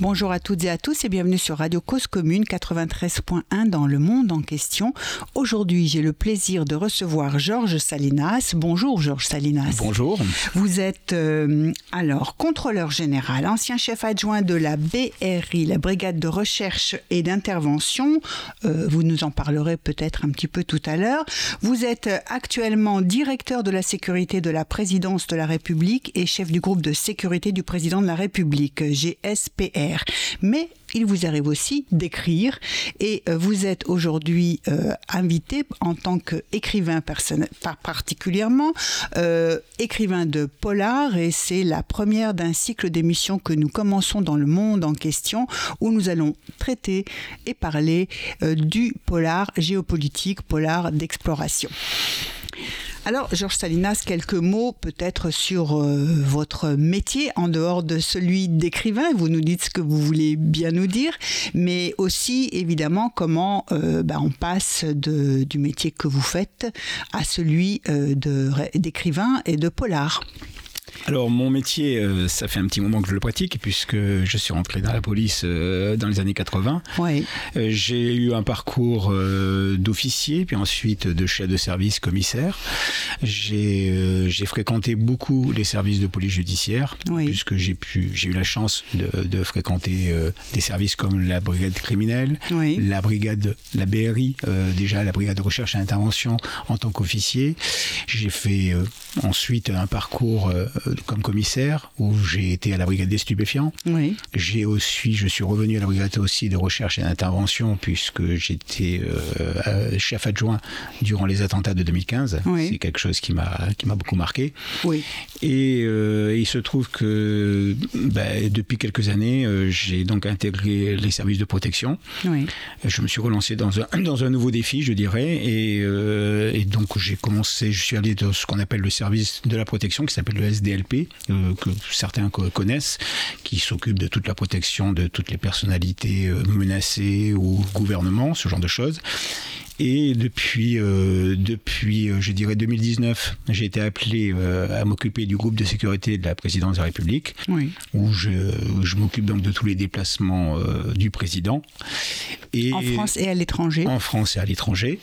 Bonjour à toutes et à tous et bienvenue sur Radio Cause Commune 93.1 dans le monde en question. Aujourd'hui, j'ai le plaisir de recevoir Georges Salinas. Bonjour Georges Salinas. Bonjour. Vous êtes euh, alors contrôleur général, ancien chef adjoint de la BRI, la Brigade de recherche et d'intervention. Euh, vous nous en parlerez peut-être un petit peu tout à l'heure. Vous êtes actuellement directeur de la sécurité de la présidence de la République et chef du groupe de sécurité du président de la République, GSPR. Mais il vous arrive aussi d'écrire et euh, vous êtes aujourd'hui euh, invité en tant qu'écrivain particulièrement, euh, écrivain de polar et c'est la première d'un cycle d'émissions que nous commençons dans le monde en question où nous allons traiter et parler du polar géopolitique, polar d'exploration. Alors, Georges Salinas, quelques mots peut-être sur euh, votre métier en dehors de celui d'écrivain. Vous nous dites ce que vous voulez bien nous dire, mais aussi évidemment comment euh, bah, on passe du métier que vous faites à celui euh, d'écrivain et de polar. Alors mon métier, euh, ça fait un petit moment que je le pratique puisque je suis rentré dans la police euh, dans les années 80. Ouais. Euh, j'ai eu un parcours d'officier puis ensuite de chef de service commissaire. J'ai fréquenté beaucoup les services de police judiciaire puisque j'ai pu j'ai eu la chance de, de fréquenter des services comme la brigade criminelle, la brigade la BRI, déjà la brigade de recherche et intervention en tant qu'officier. J'ai fait ensuite un parcours euh, comme commissaire où j'ai été à la brigade des stupéfiants. Oui. J'ai aussi, je suis revenu à la brigade aussi de recherche et d'intervention puisque j'étais euh, chef adjoint durant les attentats de 2015. C'est quelque chose qui m'a qui m'a beaucoup marqué. Oui. Et euh, il se trouve que ben, depuis quelques années, j'ai donc intégré les services de protection. Je me suis relancé dans un dans un nouveau défi, je dirais, et, et donc j'ai commencé, je suis allé dans ce qu'on appelle le service de la protection qui s'appelle le SD DLP, euh, que certains connaissent, qui s'occupe de toute la protection de toutes les personnalités euh, menacées ou gouvernement, ce genre de choses. Et depuis, euh, depuis je dirais 2019, j'ai été appelé à m'occuper du groupe de sécurité de la présidence de la République, où je, je m'occupe donc de tous les déplacements du président. Et en France et à l'étranger En France et à l'étranger.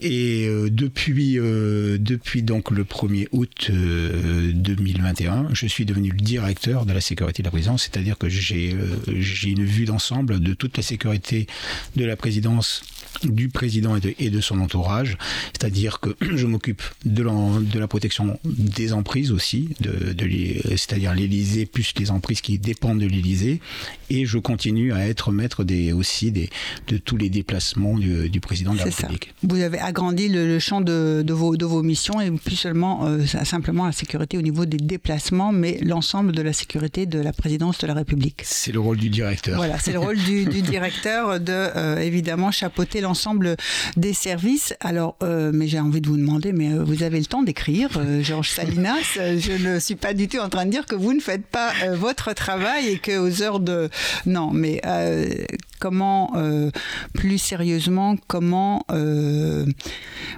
Et euh, depuis, euh, depuis donc le 1er août 2021, euh, je suis devenu le directeur de la sécurité de la présidence, c'est-à-dire que j'ai j'ai une vue d'ensemble de toute la sécurité de la présidence du président et de, et de son entourage, c'est-à-dire que je m'occupe de, la, de la protection des emprises aussi, de, de c'est-à-dire l'Élysée plus les emprises qui dépendent de l'Élysée, et je continue à être maître des, aussi des, de tous les déplacements du, du président de la République. Ça. Vous avez agrandi le, champ de, de, vos, de vos missions et plus seulement euh, simplement la sécurité au niveau des déplacements, mais l'ensemble de la sécurité de la présidence de la République. C'est le rôle du directeur. Voilà, c'est le rôle du, du, directeur de euh, évidemment chapeauter l'ensemble des services. Alors, euh, mais j'ai envie de vous demander, mais euh, vous avez le temps d'écrire, euh, Georges Salinas. je ne suis pas du tout en train de dire que vous ne faites pas votre travail et que aux heures de non, mais comment, plus sérieusement, comment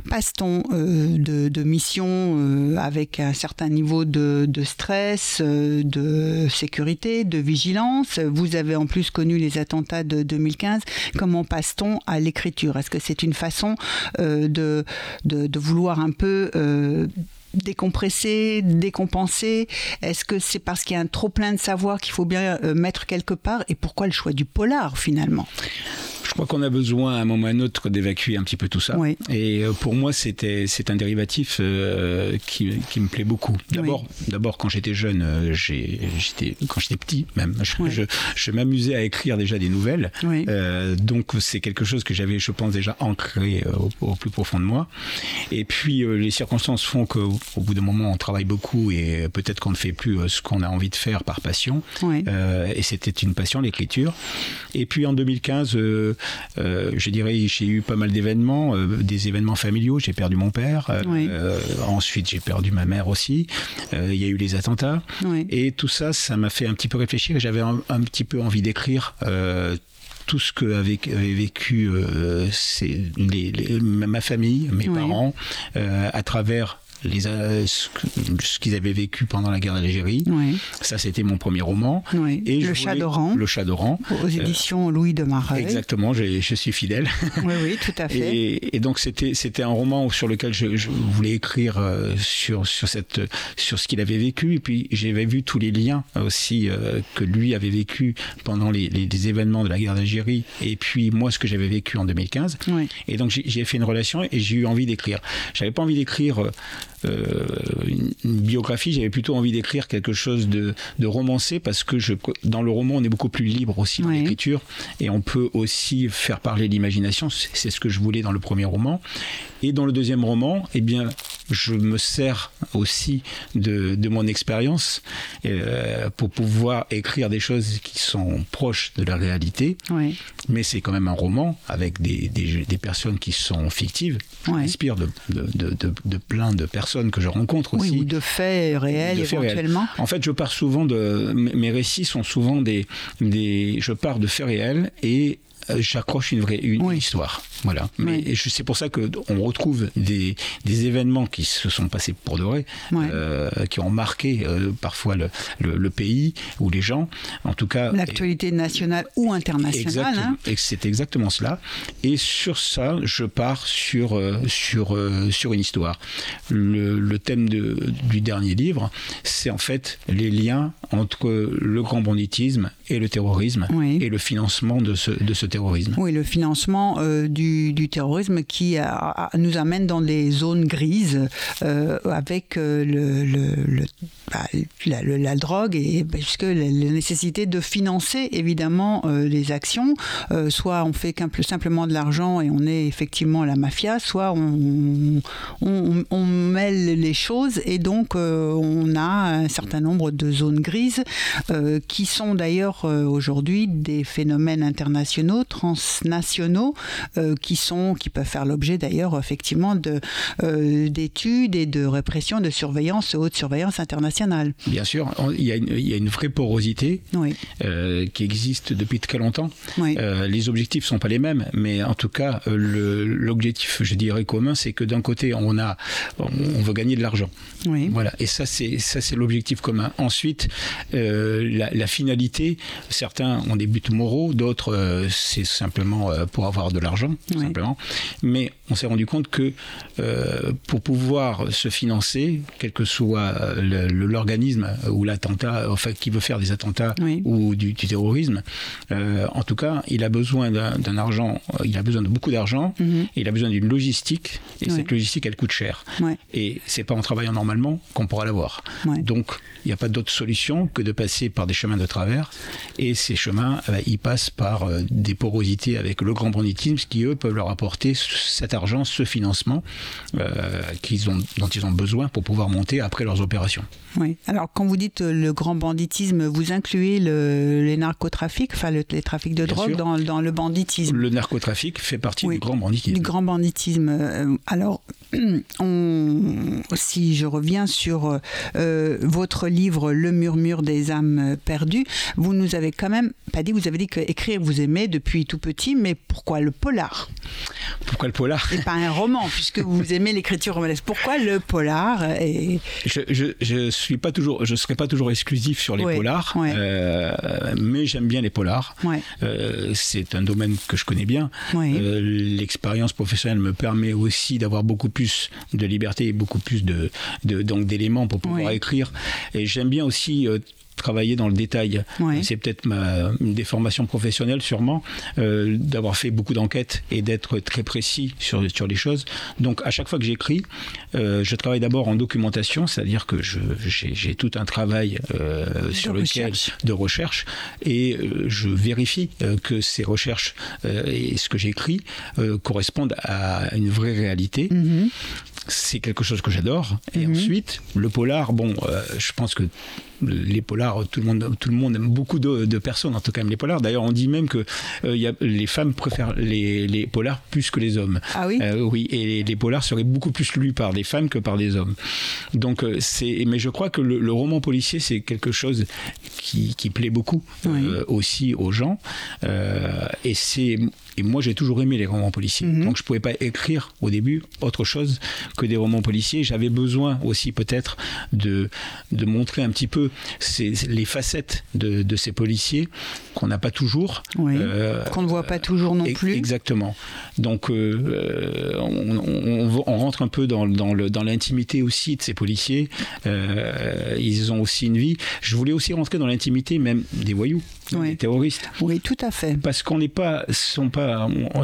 passe-t-on de, de, mission avec un certain niveau de, stress, de sécurité, de vigilance? Vous avez en plus connu les attentats de 2015. Comment passe-t-on à l'écriture? Est-ce que c'est une façon euh, de, vouloir un peu euh, décompresser, décompenser. Est-ce que c'est parce qu'il y a un trop plein de savoir qu'il faut bien euh, mettre quelque part? Et pourquoi le choix du polar finalement? Je crois qu'on a besoin à un moment ou à un autre d'évacuer un petit peu tout ça. Et euh, pour moi, c'était c'est un dérivatif euh, qui, qui, me plaît beaucoup. D'abord, d'abord quand j'étais jeune, euh, j'étais quand j'étais petit même, je, je, m'amusais à écrire déjà des nouvelles. donc c'est quelque chose que j'avais, je pense, déjà ancré au, plus profond de moi. Et puis les circonstances font qu'au au bout d'un moment, on travaille beaucoup et peut-être qu'on ne fait plus ce qu'on a envie de faire par passion. et c'était une passion, l'écriture. Et puis en 2015 euh, je dirais, j'ai eu pas mal d'événements, euh, des événements familiaux. J'ai perdu mon père. Euh, ensuite, j'ai perdu ma mère aussi. Il y a eu les attentats. Et tout ça, ça m'a fait un petit peu réfléchir. Et j'avais un, un, petit peu envie d'écrire tout ce que avait, vécu ma famille, mes parents, à travers les, euh, ce qu'ils avaient vécu pendant la guerre d'Algérie. Ça, c'était mon premier roman. Et le Chat d'Oran. Le Chat d'Oran. Aux euh, éditions Louis de Marais. Exactement, je, suis fidèle. Oui, oui, tout à fait. Et, donc, c'était, c'était un roman sur lequel je, voulais écrire euh, sur, sur, cette, sur ce qu'il avait vécu. Et puis, j'avais vu tous les liens aussi que lui avait vécu pendant les, les, événements de la guerre d'Algérie. Et puis, moi, ce que j'avais vécu en 2015. Et donc, j'ai fait une relation et j'ai eu envie d'écrire. J'avais pas envie d'écrire euh, une, biographie, j'avais plutôt envie d'écrire quelque chose de, de, romancé parce que je, dans le roman, on est beaucoup plus libre aussi dans l'écriture et on peut aussi faire parler l'imagination. C'est ce que je voulais dans le premier roman. Et dans le deuxième roman, eh bien, je me sers aussi de, de mon expérience euh, pour pouvoir écrire des choses qui sont proches de la réalité. Mais c'est quand même un roman avec des, des, des personnes qui sont fictives, qui inspirent de, de, de, de plein de personnes que je rencontre aussi. Oui, ou de faits réels éventuellement. En fait, je pars souvent de. Mes récits sont souvent des. des je pars de faits réels et j'accroche une vraie une histoire. Voilà. Mais c'est pour ça que on retrouve des, des, événements qui se sont passés pour de vrai, euh, qui ont marqué euh, parfois le, le, pays ou les gens. En tout cas, l'actualité nationale ou internationale. Hein. C'est exactement cela. Et sur ça, je pars sur sur sur une histoire. Le, le thème de, du dernier livre, c'est en fait les liens entre le grand banditisme et le terrorisme et le financement de ce, de ce terrorisme. Oui, le financement euh, du, terrorisme qui nous amène dans des zones grises euh, avec euh, bah, la, drogue et puisque la, nécessité de financer évidemment les actions. soit on fait simplement de l'argent et on est effectivement la mafia, soit on, mêle les choses et donc on a un certain nombre de zones grises qui sont d'ailleurs aujourd'hui des phénomènes internationaux, transnationaux, euh, qui sont, qui peuvent faire l'objet d'ailleurs effectivement de euh, d'études et de répression, de surveillance, haute surveillance internationale. Bien sûr, il y a une, il y a une vraie porosité qui existe depuis très longtemps. les objectifs sont pas les mêmes, mais en tout cas, l'objectif, je dirais commun, c'est que d'un côté, on a, on veut gagner de l'argent. Voilà, et ça c'est ça c'est l'objectif commun. Ensuite, la, la, finalité, Certains ont des buts moraux, d'autres euh, c'est simplement euh, pour avoir de l'argent, simplement. Mais on s'est rendu compte que euh, pour pouvoir se financer, quel que soit l'organisme ou l'attentat, enfin qui veut faire des attentats ou du, terrorisme, en tout cas, il a besoin d'un argent, il a besoin de beaucoup d'argent, mhm. il a besoin d'une logistique, et cette logistique, elle coûte cher. Et c'est pas en travaillant normalement qu'on pourra l'avoir. Donc, il n'y a pas d'autre solution que de passer par des chemins de travers et ces chemins, euh, ils passent par euh, des porosités avec le grand banditisme qui, eux, peuvent leur apporter cet argent, ce financement euh, qu'ils ont, dont ils ont besoin pour pouvoir monter après leurs opérations. Oui. Alors, quand vous dites le grand banditisme, vous incluez le, les narcotrafics, enfin les trafics de drogue dans, dans, le banditisme. Le narcotrafic fait partie du grand banditisme. Du grand banditisme. Alors, on, si je reviens sur votre livre Le murmure des âmes perdues, vous nous avez quand même pas dit, vous avez dit qu'écrire vous aimez depuis tout petit, mais pourquoi le polar? Pourquoi le polar? Et pas un roman, puisque vous aimez l'écriture romanesque. Pourquoi le polar et... Je, je, suis pas toujours, je serai pas toujours exclusif sur les polars, euh, mais j'aime bien les polars. Euh, c'est un domaine que je connais bien. Euh, l'expérience professionnelle me permet aussi d'avoir beaucoup plus de liberté et beaucoup plus de, de donc d'éléments pour pouvoir écrire. Et j'aime bien aussi travailler dans le détail. C'est peut-être une déformation professionnelle sûrement, euh, d'avoir fait beaucoup d'enquêtes et d'être très précis sur, sur les choses. Donc à chaque fois que j'écris, euh, je travaille d'abord en documentation, c'est-à-dire que j'ai tout un travail euh, sur de lequel recherche. de recherche et je vérifie que ces recherches et ce que j'écris correspondent à une vraie réalité. Mm-hmm. C'est quelque chose que j'adore. Et mm-hmm. ensuite, le polar, bon, je pense que les polars, tout le monde, tout le monde aime beaucoup de, personnes, en tout cas les polars. D'ailleurs, on dit même que euh, y a, les femmes préfèrent les, les, polars plus que les hommes. Ah oui? Euh, oui, et les, polars seraient beaucoup plus lus par des femmes que par des hommes. Donc euh, c'est, mais je crois que le, roman policier c'est quelque chose qui, qui plaît beaucoup aussi aux gens, et c'est et moi, j'ai toujours aimé les romans policiers. Mhm. Donc, je ne pouvais pas écrire au début autre chose que des romans policiers. J'avais besoin aussi, peut-être, de, de montrer un petit peu ces, les facettes de, de ces policiers qu'on n'a pas toujours. Euh, qu'on ne voit pas toujours non plus. Exactement. Donc, euh, on, on, rentre un peu dans, dans, le, dans l'intimité aussi de ces policiers. Euh, ils ont aussi une vie. Je voulais aussi rentrer dans l'intimité même des voyous, des terroristes. Oui, tout à fait. Parce qu'on n'est pas, sont pas on,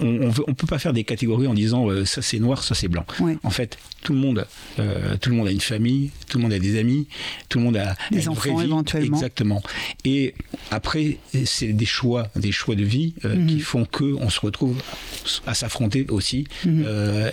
on, peut pas faire des catégories en disant euh, ça c'est noir, ça c'est blanc. En fait, tout le monde, euh, tout le monde a une famille, tout le monde a des amis, tout le monde a des enfants éventuellement. Exactement. Et après, c'est des choix, des choix de vie euh, mhm. qui font que on se retrouve à s'affronter aussi mhm.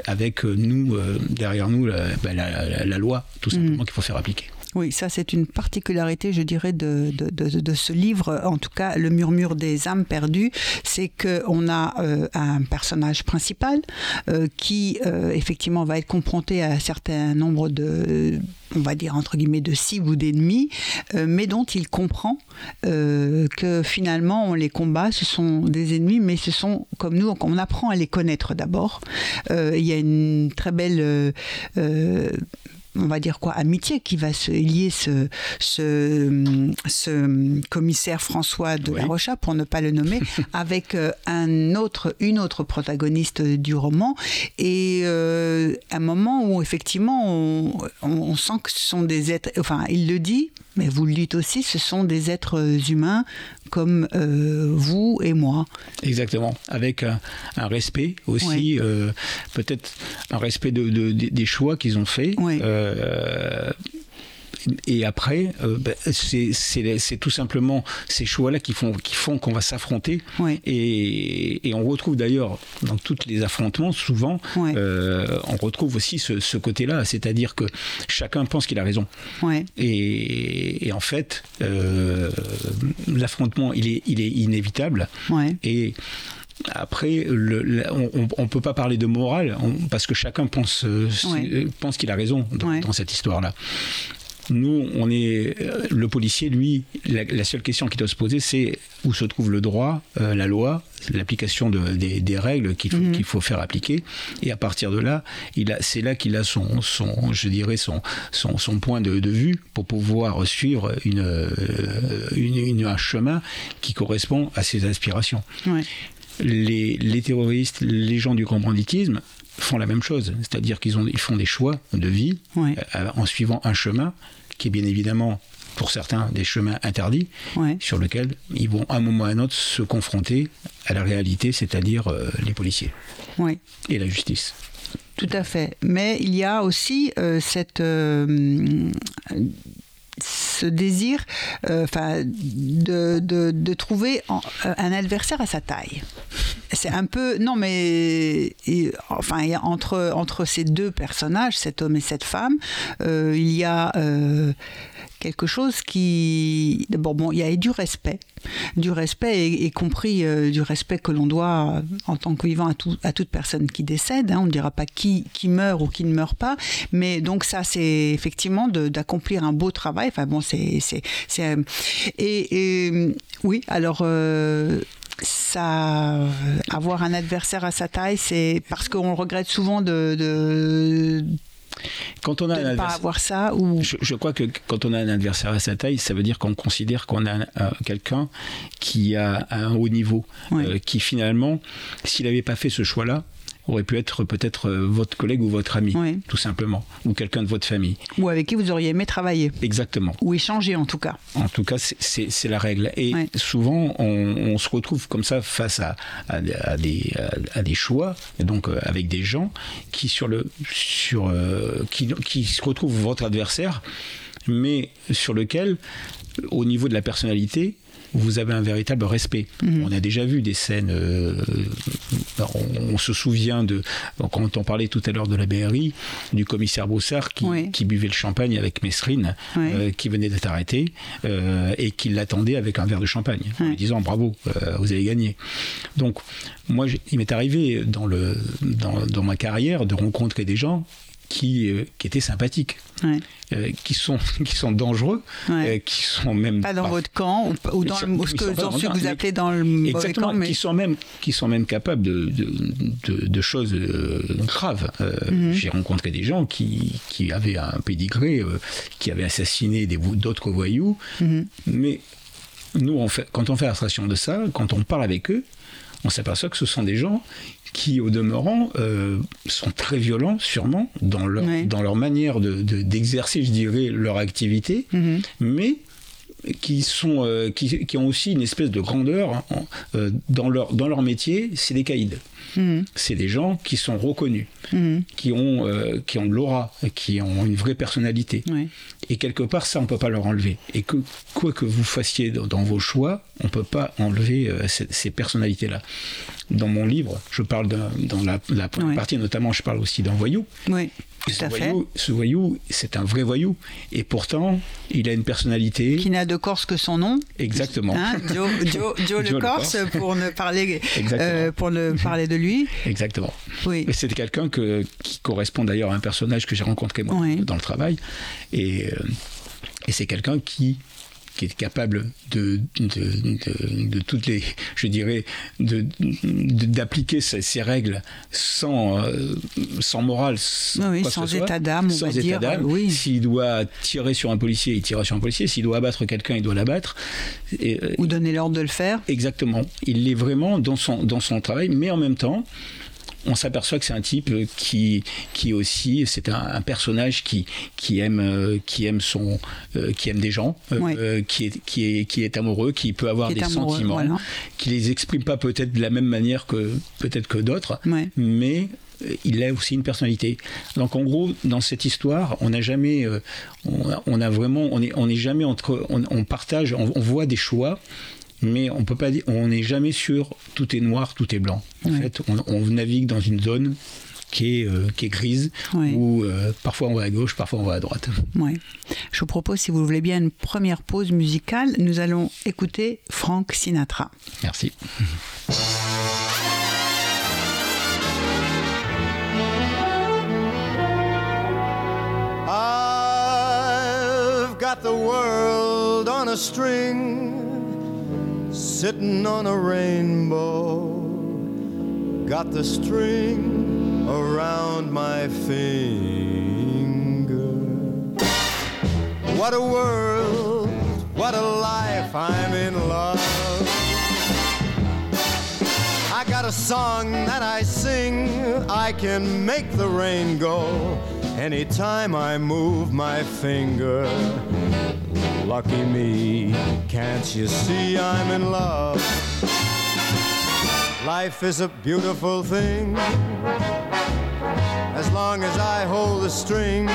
avec nous derrière nous bah, la, loi, tout mhm. simplement qu'il faut faire appliquer. Oui, ça c'est une particularité, je dirais, de, de, ce livre, en tout cas Le murmure des âmes perdues, c'est qu'on a euh, un personnage principal euh, qui euh, effectivement va être confronté à un certain nombre de on va dire entre guillemets de cibles ou d'ennemis, mais dont il comprend que finalement on les combat, ce sont des ennemis, mais ce sont comme nous, on apprend à les connaître d'abord. il y a une très belle on va dire quoi, amitié qui va se lier ce, ce, ce commissaire François de la Rocha, pour ne pas le nommer, avec euh, un autre, une autre protagoniste du roman. Et euh, un moment où effectivement on, on, sent que ce sont des êtres, enfin il le dit, mais vous le dites aussi, ce sont des êtres humains comme euh, vous et moi. Exactement, avec un, respect aussi, euh, peut-être un respect de, des choix qu'ils ont faits. Euh, et après, euh, ben, c'est tout simplement ces choix-là qui font qui font qu'on va s'affronter. Et, et, on retrouve d'ailleurs dans tous les affrontements, souvent, euh, on retrouve aussi ce, ce côté-là, c'est-à-dire que chacun pense qu'il a raison. Et, et, en fait, euh, l'affrontement, il est, il est inévitable. Et après, le, on ne peut pas parler de morale parce que chacun pense, pense qu'il a raison dans, dans cette histoire-là. Nous, on est euh, le policier, lui, la, seule question qu'il doit se poser, c'est où se trouve le droit, euh, la loi, l'application des, règles qu'il faut, mhm. qu'il faut, faire appliquer. Et à partir de là, c'est là qu'il a son, son, je dirais, son, son, point de, vue pour pouvoir suivre une, euh, une, un chemin qui correspond à ses aspirations. Les, les, terroristes, les gens du grand banditisme, font la même chose, c'est-à-dire qu'ils ils font des choix de vie euh, en suivant un chemin qui est bien évidemment pour certains des chemins interdits sur lesquels ils vont à un moment ou à un autre se confronter à la réalité, c'est-à-dire euh, les policiers. Et la justice. Tout à fait. Mais il y a aussi euh, cette ce désir enfin de, de, trouver un adversaire à sa taille. C'est un peu non mais enfin entre entre ces deux personnages cet homme et cette femme euh, il y a euh, quelque chose qui d'abord bon il y a du respect du respect y, compris euh, du respect que l'on doit en tant que vivant à, à toute personne qui décède hein. on ne dira pas qui qui meurt ou qui ne meurt pas mais donc ça c'est effectivement d'accomplir un beau travail enfin bon c'est c'est et, et, oui alors avoir un adversaire à sa taille, c'est parce qu'on regrette souvent de, quand on a ne pas avoir ça ou je, crois que quand on a un adversaire à sa taille, ça veut dire qu'on considère qu'on a quelqu'un qui a un haut niveau, euh, qui finalement, s'il n'avait pas fait ce choix-là, aurait pu être peut-être euh, votre collègue ou votre ami, tout simplement, ou quelqu'un de votre famille. Ou avec qui vous auriez aimé travailler. Exactement. Ou échanger en tout cas. En tout cas, c'est la règle. Et souvent, on, se retrouve comme ça face à, à, des, à, des, choix, et donc euh, avec des gens qui, sur le, sur, euh, qui, qui se retrouvent votre adversaire, mais sur lequel, au niveau de la personnalité, vous avez un véritable respect. Mhm. On a déjà vu des scènes, euh, on, se souvient de, quand on parlait tout à l'heure de la BRI, du commissaire Broussard qui, buvait le champagne avec Mesrine, euh, qui venait d'être arrêté, euh, et qui l'attendait avec un verre de champagne, en lui disant bravo, vous avez gagné. Donc, moi, il m'est arrivé dans, le, dans ma carrière de rencontrer des gens qui, euh, qui étaient sympathiques, euh, qui, sont, qui sont dangereux, euh, qui sont même... Pas dans votre camp, ou, dans, ce que, dans ce que vous appelez dans le mauvais camp, mais... qui, sont même, qui sont même capables de, de, de, choses graves. Mhm. J'ai rencontré des gens qui, qui avaient un pédigré, qui avaient assassiné d'autres voyous, mhm. mais nous, on fait, quand on fait l'abstraction de ça, quand on parle avec eux, on s'aperçoit que ce sont des gens qui, au demeurant, euh, sont très violents, sûrement, dans leur, dans leur manière d'exercer, de, je dirais, leur activité, mm-hmm. mais qui, sont, euh, qui, qui, ont aussi une espèce de grandeur hein, euh, dans, leur, dans leur métier, c'est des caïds. Mhm. C'est des gens qui sont reconnus, mhm. qui, ont, euh, qui ont de l'aura, qui ont une vraie personnalité. Et quelque part, ça, on ne peut pas leur enlever. Et que quoi que vous fassiez dans, vos choix, on ne peut pas enlever ces, personnalités-là. Dans mon livre, je parle dans la, la première partie, notamment, je parle aussi d'un voyou. Oui ce, voyou, c'est un vrai voyou. Et pourtant, il a une personnalité. Qui n'a de Corse que son nom. Exactement. Hein, Joe, le Corse, pour ne, parler, euh, pour ne parler de lui. Exactement. Oui. C'était quelqu'un qui correspond d'ailleurs à un personnage que j'ai rencontré moi dans le travail. Et, euh, et c'est quelqu'un qui qui est capable de, de, toutes les, je dirais, d'appliquer ces, règles sans, euh, sans morale, sans état d'âme, sans état d'âme. Oui. S'il doit tirer sur un policier, il tire sur un policier. S'il doit abattre quelqu'un, il doit l'abattre. Euh, Ou donner l'ordre de le faire. Exactement. Il est vraiment dans son, dans son travail, mais en même temps, on s'aperçoit que c'est un type qui, qui aussi, c'est un, personnage qui, qui, aime, euh, qui, aime son, euh, qui aime des gens, euh, qui, est, qui, est, qui est amoureux, qui peut avoir des sentiments, qui les exprime pas peut-être de la même manière que peut-être que d'autres, mais il a aussi une personnalité. Donc en gros, dans cette histoire, on n'a jamais, on, a vraiment, on est, on est jamais entre, on, partage, on, voit des choix mais on peut pas dire, on n'est jamais sûr tout est noir, tout est blanc. En fait, on, navigue dans une zone qui est, euh, qui est grise, où euh, parfois on va à gauche, parfois on va à droite. Ouais. Je vous propose, si vous voulez bien, une première pause musicale. Nous allons écouter Frank Sinatra. Merci. I've got the world on a string. Sitting on a rainbow. Got the string around my finger. What a world, what a life, I'm in love. I got a song that I sing, I can make the rain go anytime I move my finger. Lucky me, can't you see I'm in love? Life is a beautiful thing. As long as I hold the string,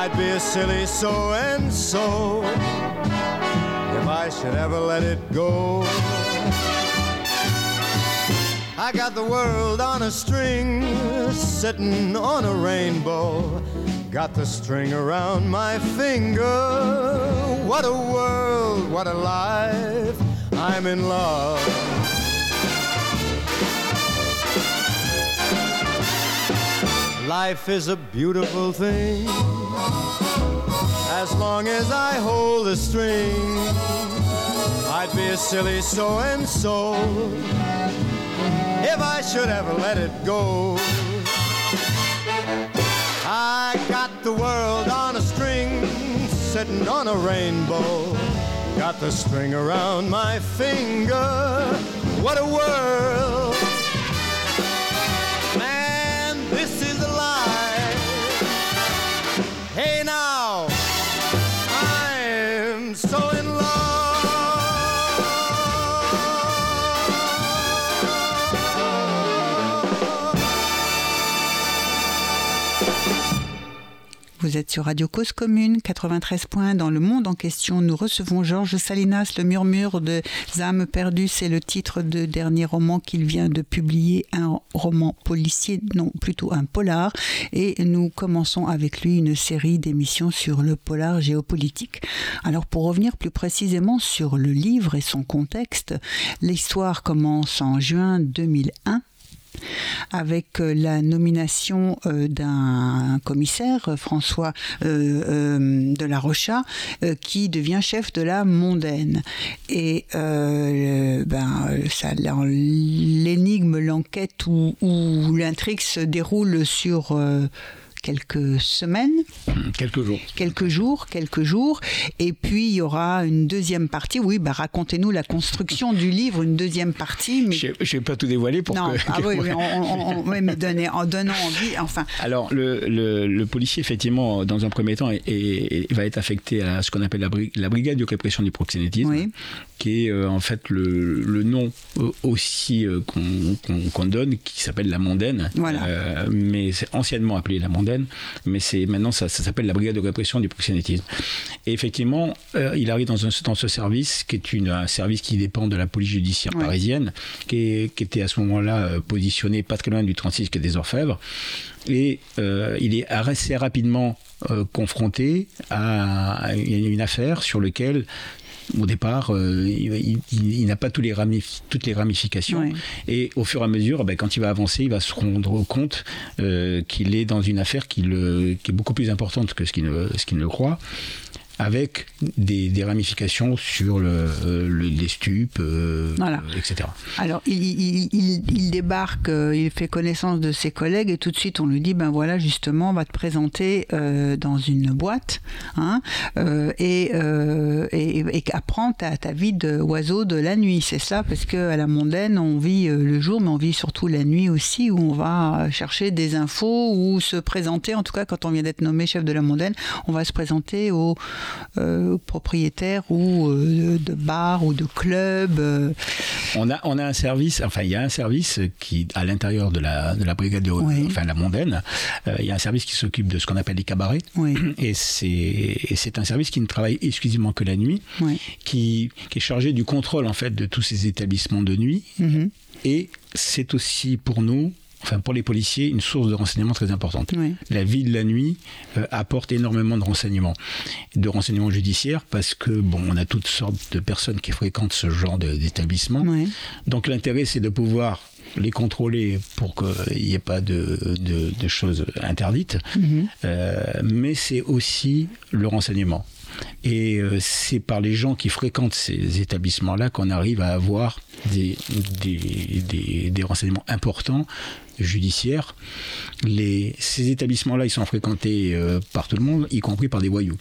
I'd be a silly so and so if I should ever let it go. I got the world on a string, sitting on a rainbow. Got the string around my finger. What a world, what a life. I'm in love. Life is a beautiful thing. As long as I hold the string, I'd be a silly so and so if I should ever let it go. Got the world on a string, sitting on a rainbow. Got the string around my finger. What a world! Vous êtes sur Radio Cause Commune, 93 points dans le monde en question. Nous recevons Georges Salinas, Le murmure des âmes perdues. C'est le titre de dernier roman qu'il vient de publier, un roman policier, non, plutôt un polar. Et nous commençons avec lui une série d'émissions sur le polar géopolitique. Alors pour revenir plus précisément sur le livre et son contexte, l'histoire commence en juin 2001 avec euh, la nomination euh, d'un commissaire, François euh, de la Rocha, qui devient chef de la mondaine. Et ben, l'énigme, l'enquête ou l'intrigue se déroule sur quelques semaines. Quelques jours. Quelques jours, quelques jours. Et puis il y aura une deuxième partie. Oui, bah, racontez-nous la construction du livre, une deuxième partie. Mais... Je ne vais pas tout dévoiler pour non, que. Ah oui, mais, donner, en donnant envie. Enfin. Alors, le, le, policier, effectivement, dans un premier temps, va être affecté à ce qu'on appelle la, la, brigade de répression du proxénétisme, oui qui est euh, en fait le, le nom euh, aussi euh, qu'on donne, qui s'appelle la mondaine. Voilà. mais c'est anciennement appelé la mondaine, mais c'est maintenant ça, ça s'appelle la brigade de répression du proxénétisme. Et effectivement, il arrive dans, un, dans ce service, qui est une, un service qui dépend de la police judiciaire parisienne, qui, qui, était à ce moment-là positionné pas très loin du 36 qui est des Orfèvres. Et il est assez rapidement confronté à une affaire sur laquelle au départ, euh, il, n'a pas tous les toutes les ramifications. Et au fur et à mesure, ben, quand il va avancer, il va se rendre compte euh, qu'il est dans une affaire qui, le, qui, est beaucoup plus importante que ce qu'il ne, ce qu'il ne croit avec des, ramifications sur le, euh, les stupes, euh, etc. Alors, il, débarque, euh, il fait connaissance de ses collègues et tout de suite on lui dit, ben voilà, justement, on va te présenter dans une boîte hein, et, et, apprends ta, ta vie d'oiseau de la nuit. C'est ça, parce qu'à la mondaine, on vit le jour, mais on vit surtout la nuit aussi, où on va chercher des infos ou se présenter, en tout cas quand on vient d'être nommé chef de la mondaine, on va se présenter au euh, propriétaires ou euh, de bars ou de clubs. Euh. On a, on a un service, enfin il y a un service qui, à l'intérieur de la, de la brigade de, enfin la mondaine, il y a un service qui s'occupe de ce qu'on appelle les cabarets. Et c'est un service qui ne travaille exclusivement que la nuit, qui, qui, est chargé du contrôle en fait de tous ces établissements de nuit. Mm-hmm. Et c'est aussi pour nous enfin pour les policiers, une source de renseignements très importante. La vie de la nuit euh, apporte énormément de renseignements, de renseignements judiciaires, parce que bon, on a toutes sortes de personnes qui fréquentent ce genre d'établissement. Donc l'intérêt, c'est de pouvoir les contrôler pour qu'il n'y ait pas de, de, choses interdites, mhm. euh, mais c'est aussi le renseignement. Et euh, c'est par les gens qui fréquentent ces établissements-là qu'on arrive à avoir des, des, des renseignements importants judiciaire, les, ces établissements-là, ils sont fréquentés euh, par tout le monde, y compris par des voyous.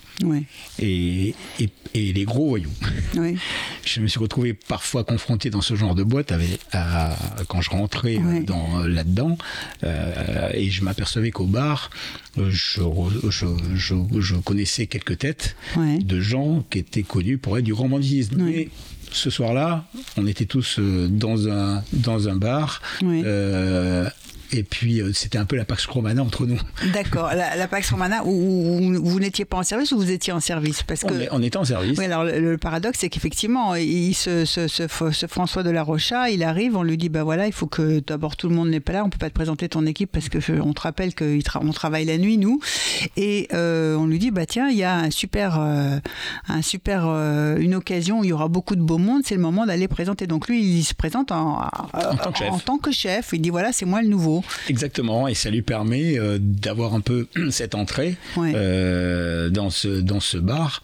Et, et, les gros voyous. je me suis retrouvé parfois confronté dans ce genre de boîte avec, quand je rentrais dans, là-dedans, euh, et je m'apercevais qu'au bar, je, je, je, connaissais quelques têtes de gens qui étaient connus pour être du romantisme. Mais ce soir-là, on était tous euh, dans un, dans un bar. Et puis, euh, c'était un peu la Pax Romana entre nous. D'accord, la, Pax Romana, où, vous n'étiez pas en service ou vous étiez en service? Parce que, on, était en service. Oui, alors le, paradoxe, c'est qu'effectivement, ce, ce, François de la Rocha, il arrive, on lui dit, bah voilà, il faut que d'abord tout le monde n'est pas là, on peut pas te présenter ton équipe parce que on te rappelle qu'on travaille la nuit, nous. Et euh, on lui dit, bah tiens, il y a un super, euh, un super, une occasion où il y aura beaucoup de beau monde, c'est le moment d'aller présenter. Donc lui, il se présente en, en tant que chef. Il dit, voilà, c'est moi le nouveau. Exactement, et ça lui permet euh, d'avoir un peu cette entrée euh, dans, ce, dans ce bar.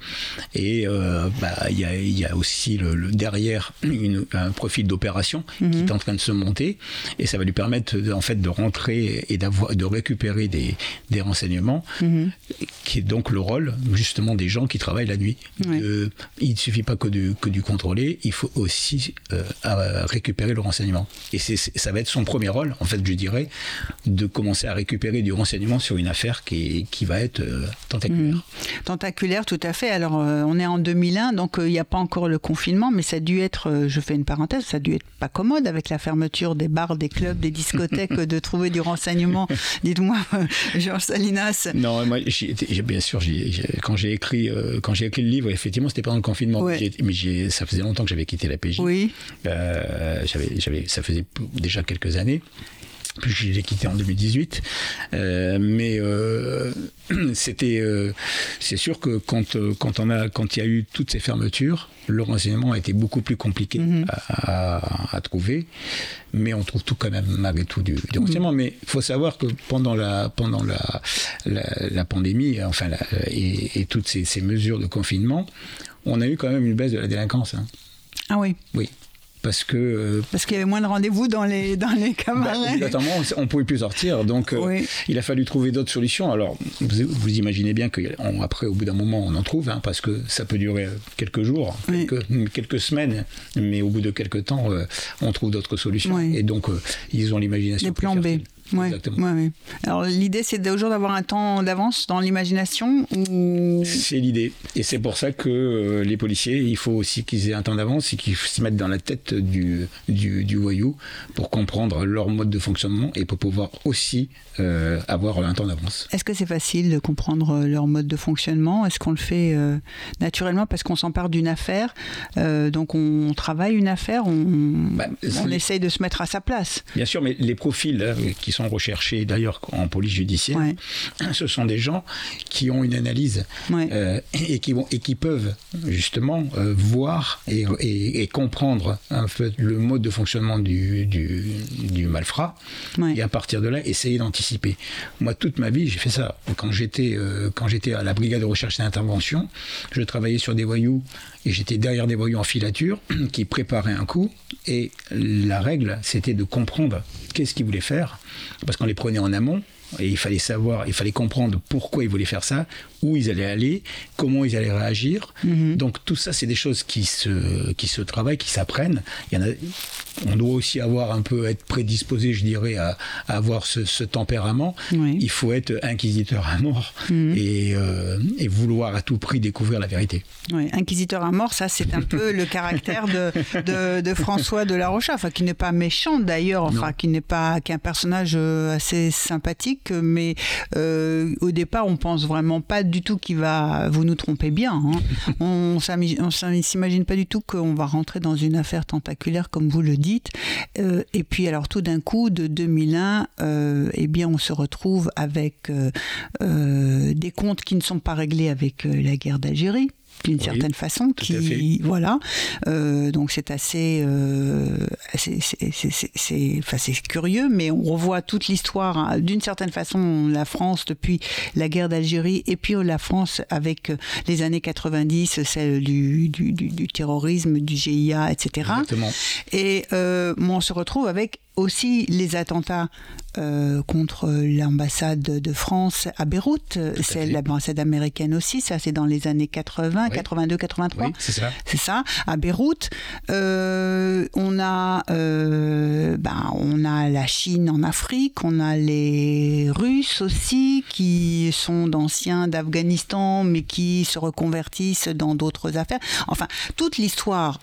Et euh, bah, il y, a, y, a, aussi le, derrière une, un profil d'opération qui mhm. est en train de se monter, et ça va lui permettre en fait de rentrer et d'avoir de récupérer des, des renseignements, mhm. qui est donc le rôle justement des gens qui travaillent la nuit. il ne suffit pas que du, que du contrôler, il faut aussi récupérer le renseignement. Et ça va être son premier rôle, en fait, je dirais, de commencer à récupérer du renseignement sur une affaire qui, qui va être tentaculaire. Mmh. Tentaculaire, tout à fait. Alors, on est en 2001, donc il n'y a pas encore le confinement, mais ça a dû être, je fais une parenthèse, ça a dû être pas commode avec la fermeture des bars, des clubs, des discothèques, de trouver du renseignement. Dites-moi, Georges Salinas. Non, moi, bien sûr, quand j'ai écrit, quand j'ai écrit le livre, effectivement, c'était pendant le confinement. Mais ça faisait longtemps que j'avais quitté la PJ. Oui. Euh, j'avais, ça faisait déjà quelques années. Puis je l'ai quitté en 2018. Euh, mais euh, c'était, c'est sûr que quand, quand, on a, quand il y a eu toutes ces fermetures, le renseignement a été beaucoup plus compliqué mhm. à, trouver. Mais on trouve tout quand même, malgré tout, du, mhm. renseignement. Mais il faut savoir que pendant la, pendant la, la, pandémie, enfin, et, toutes ces, ces mesures de confinement, on a eu quand même une baisse de la délinquance. Hein. Ah oui Oui. Parce que. Euh, parce qu'il y avait moins de rendez-vous dans les, dans les camarades. Bah, on ne pouvait plus sortir. Donc, euh, il a fallu trouver d'autres solutions. Alors, vous, imaginez bien qu'après, au bout d'un moment, on en trouve, hein, parce que ça peut durer quelques jours, quelques, semaines, mais au bout de quelques temps, euh, on trouve d'autres solutions. Et donc, ils ont l'imagination. Les plans B. Ouais, Ouais, Alors l'idée c'est toujours d'avoir un temps d'avance dans l'imagination C'est l'idée. Et c'est pour ça que euh, les policiers, il faut aussi qu'ils aient un temps d'avance et qu'ils se mettent dans la tête du, du, voyou pour comprendre leur mode de fonctionnement et pour pouvoir aussi euh, avoir un temps d'avance. Est-ce que c'est facile de comprendre euh, leur mode de fonctionnement? Est-ce qu'on le fait naturellement parce qu'on s'empare d'une affaire Donc on travaille une affaire, on, bah, on essaye de se mettre à sa place? Bien sûr, mais les profils qui sont recherchés d'ailleurs en police judiciaire, ce sont des gens qui ont une analyse euh, et, qui vont, et qui peuvent justement euh, voir et, et, comprendre le mode de fonctionnement du, du, du malfrat et à partir de là essayer d'anticiper. Moi, toute ma vie, j'ai fait ça. Quand j'étais euh, quand j'étais à la brigade de recherche et d'intervention, je travaillais sur des voyous et j'étais derrière des voyous en filature qui préparaient un coup et la règle c'était de comprendre qu'est-ce qu'ils voulaient faire parce qu'on les prenait en amont et il fallait savoir, il fallait comprendre pourquoi ils voulaient faire ça, où ils allaient aller, comment ils allaient réagir. Mhm. Donc tout ça, c'est des choses qui se, qui se travaillent, qui s'apprennent. Il y en a, on doit aussi avoir un peu être prédisposé, je dirais, à, avoir ce, tempérament. Il faut être inquisiteur à mort mhm. et, euh, et, vouloir à tout prix découvrir la vérité. Oui, inquisiteur à mort, ça c'est un peu le caractère de, de, François de la Rocha, enfin qui n'est pas méchant d'ailleurs, enfin qui n'est pas qu'un personnage euh, assez sympathique, mais euh, au départ on pense vraiment pas du tout qu'il va, vous nous trompez bien, hein. on, on s'imagine pas du tout qu'on va rentrer dans une affaire tentaculaire comme vous le dites. Euh, et puis alors tout d'un coup, de 2001, euh, eh bien on se retrouve avec des comptes qui ne sont pas réglés avec la guerre d'Algérie d'une certaine façon qui voilà euh, donc c'est assez euh, c'est curieux mais on revoit toute l'histoire hein. d'une certaine façon la France depuis la guerre d'Algérie et puis la France avec euh, les années 90 celle du, du, du, terrorisme du GIA etc Exactement. et euh, on se retrouve avec aussi les attentats euh, contre l'ambassade de France à Beyrouth, c'est l'ambassade américaine aussi, ça c'est dans les années 80, 82, 83. c'est ça. C'est ça, à Beyrouth. Euh, on a, euh, ben, on a la Chine en Afrique, on a les Russes aussi qui sont d'anciens d'Afghanistan mais qui se reconvertissent dans d'autres affaires. Enfin, toute l'histoire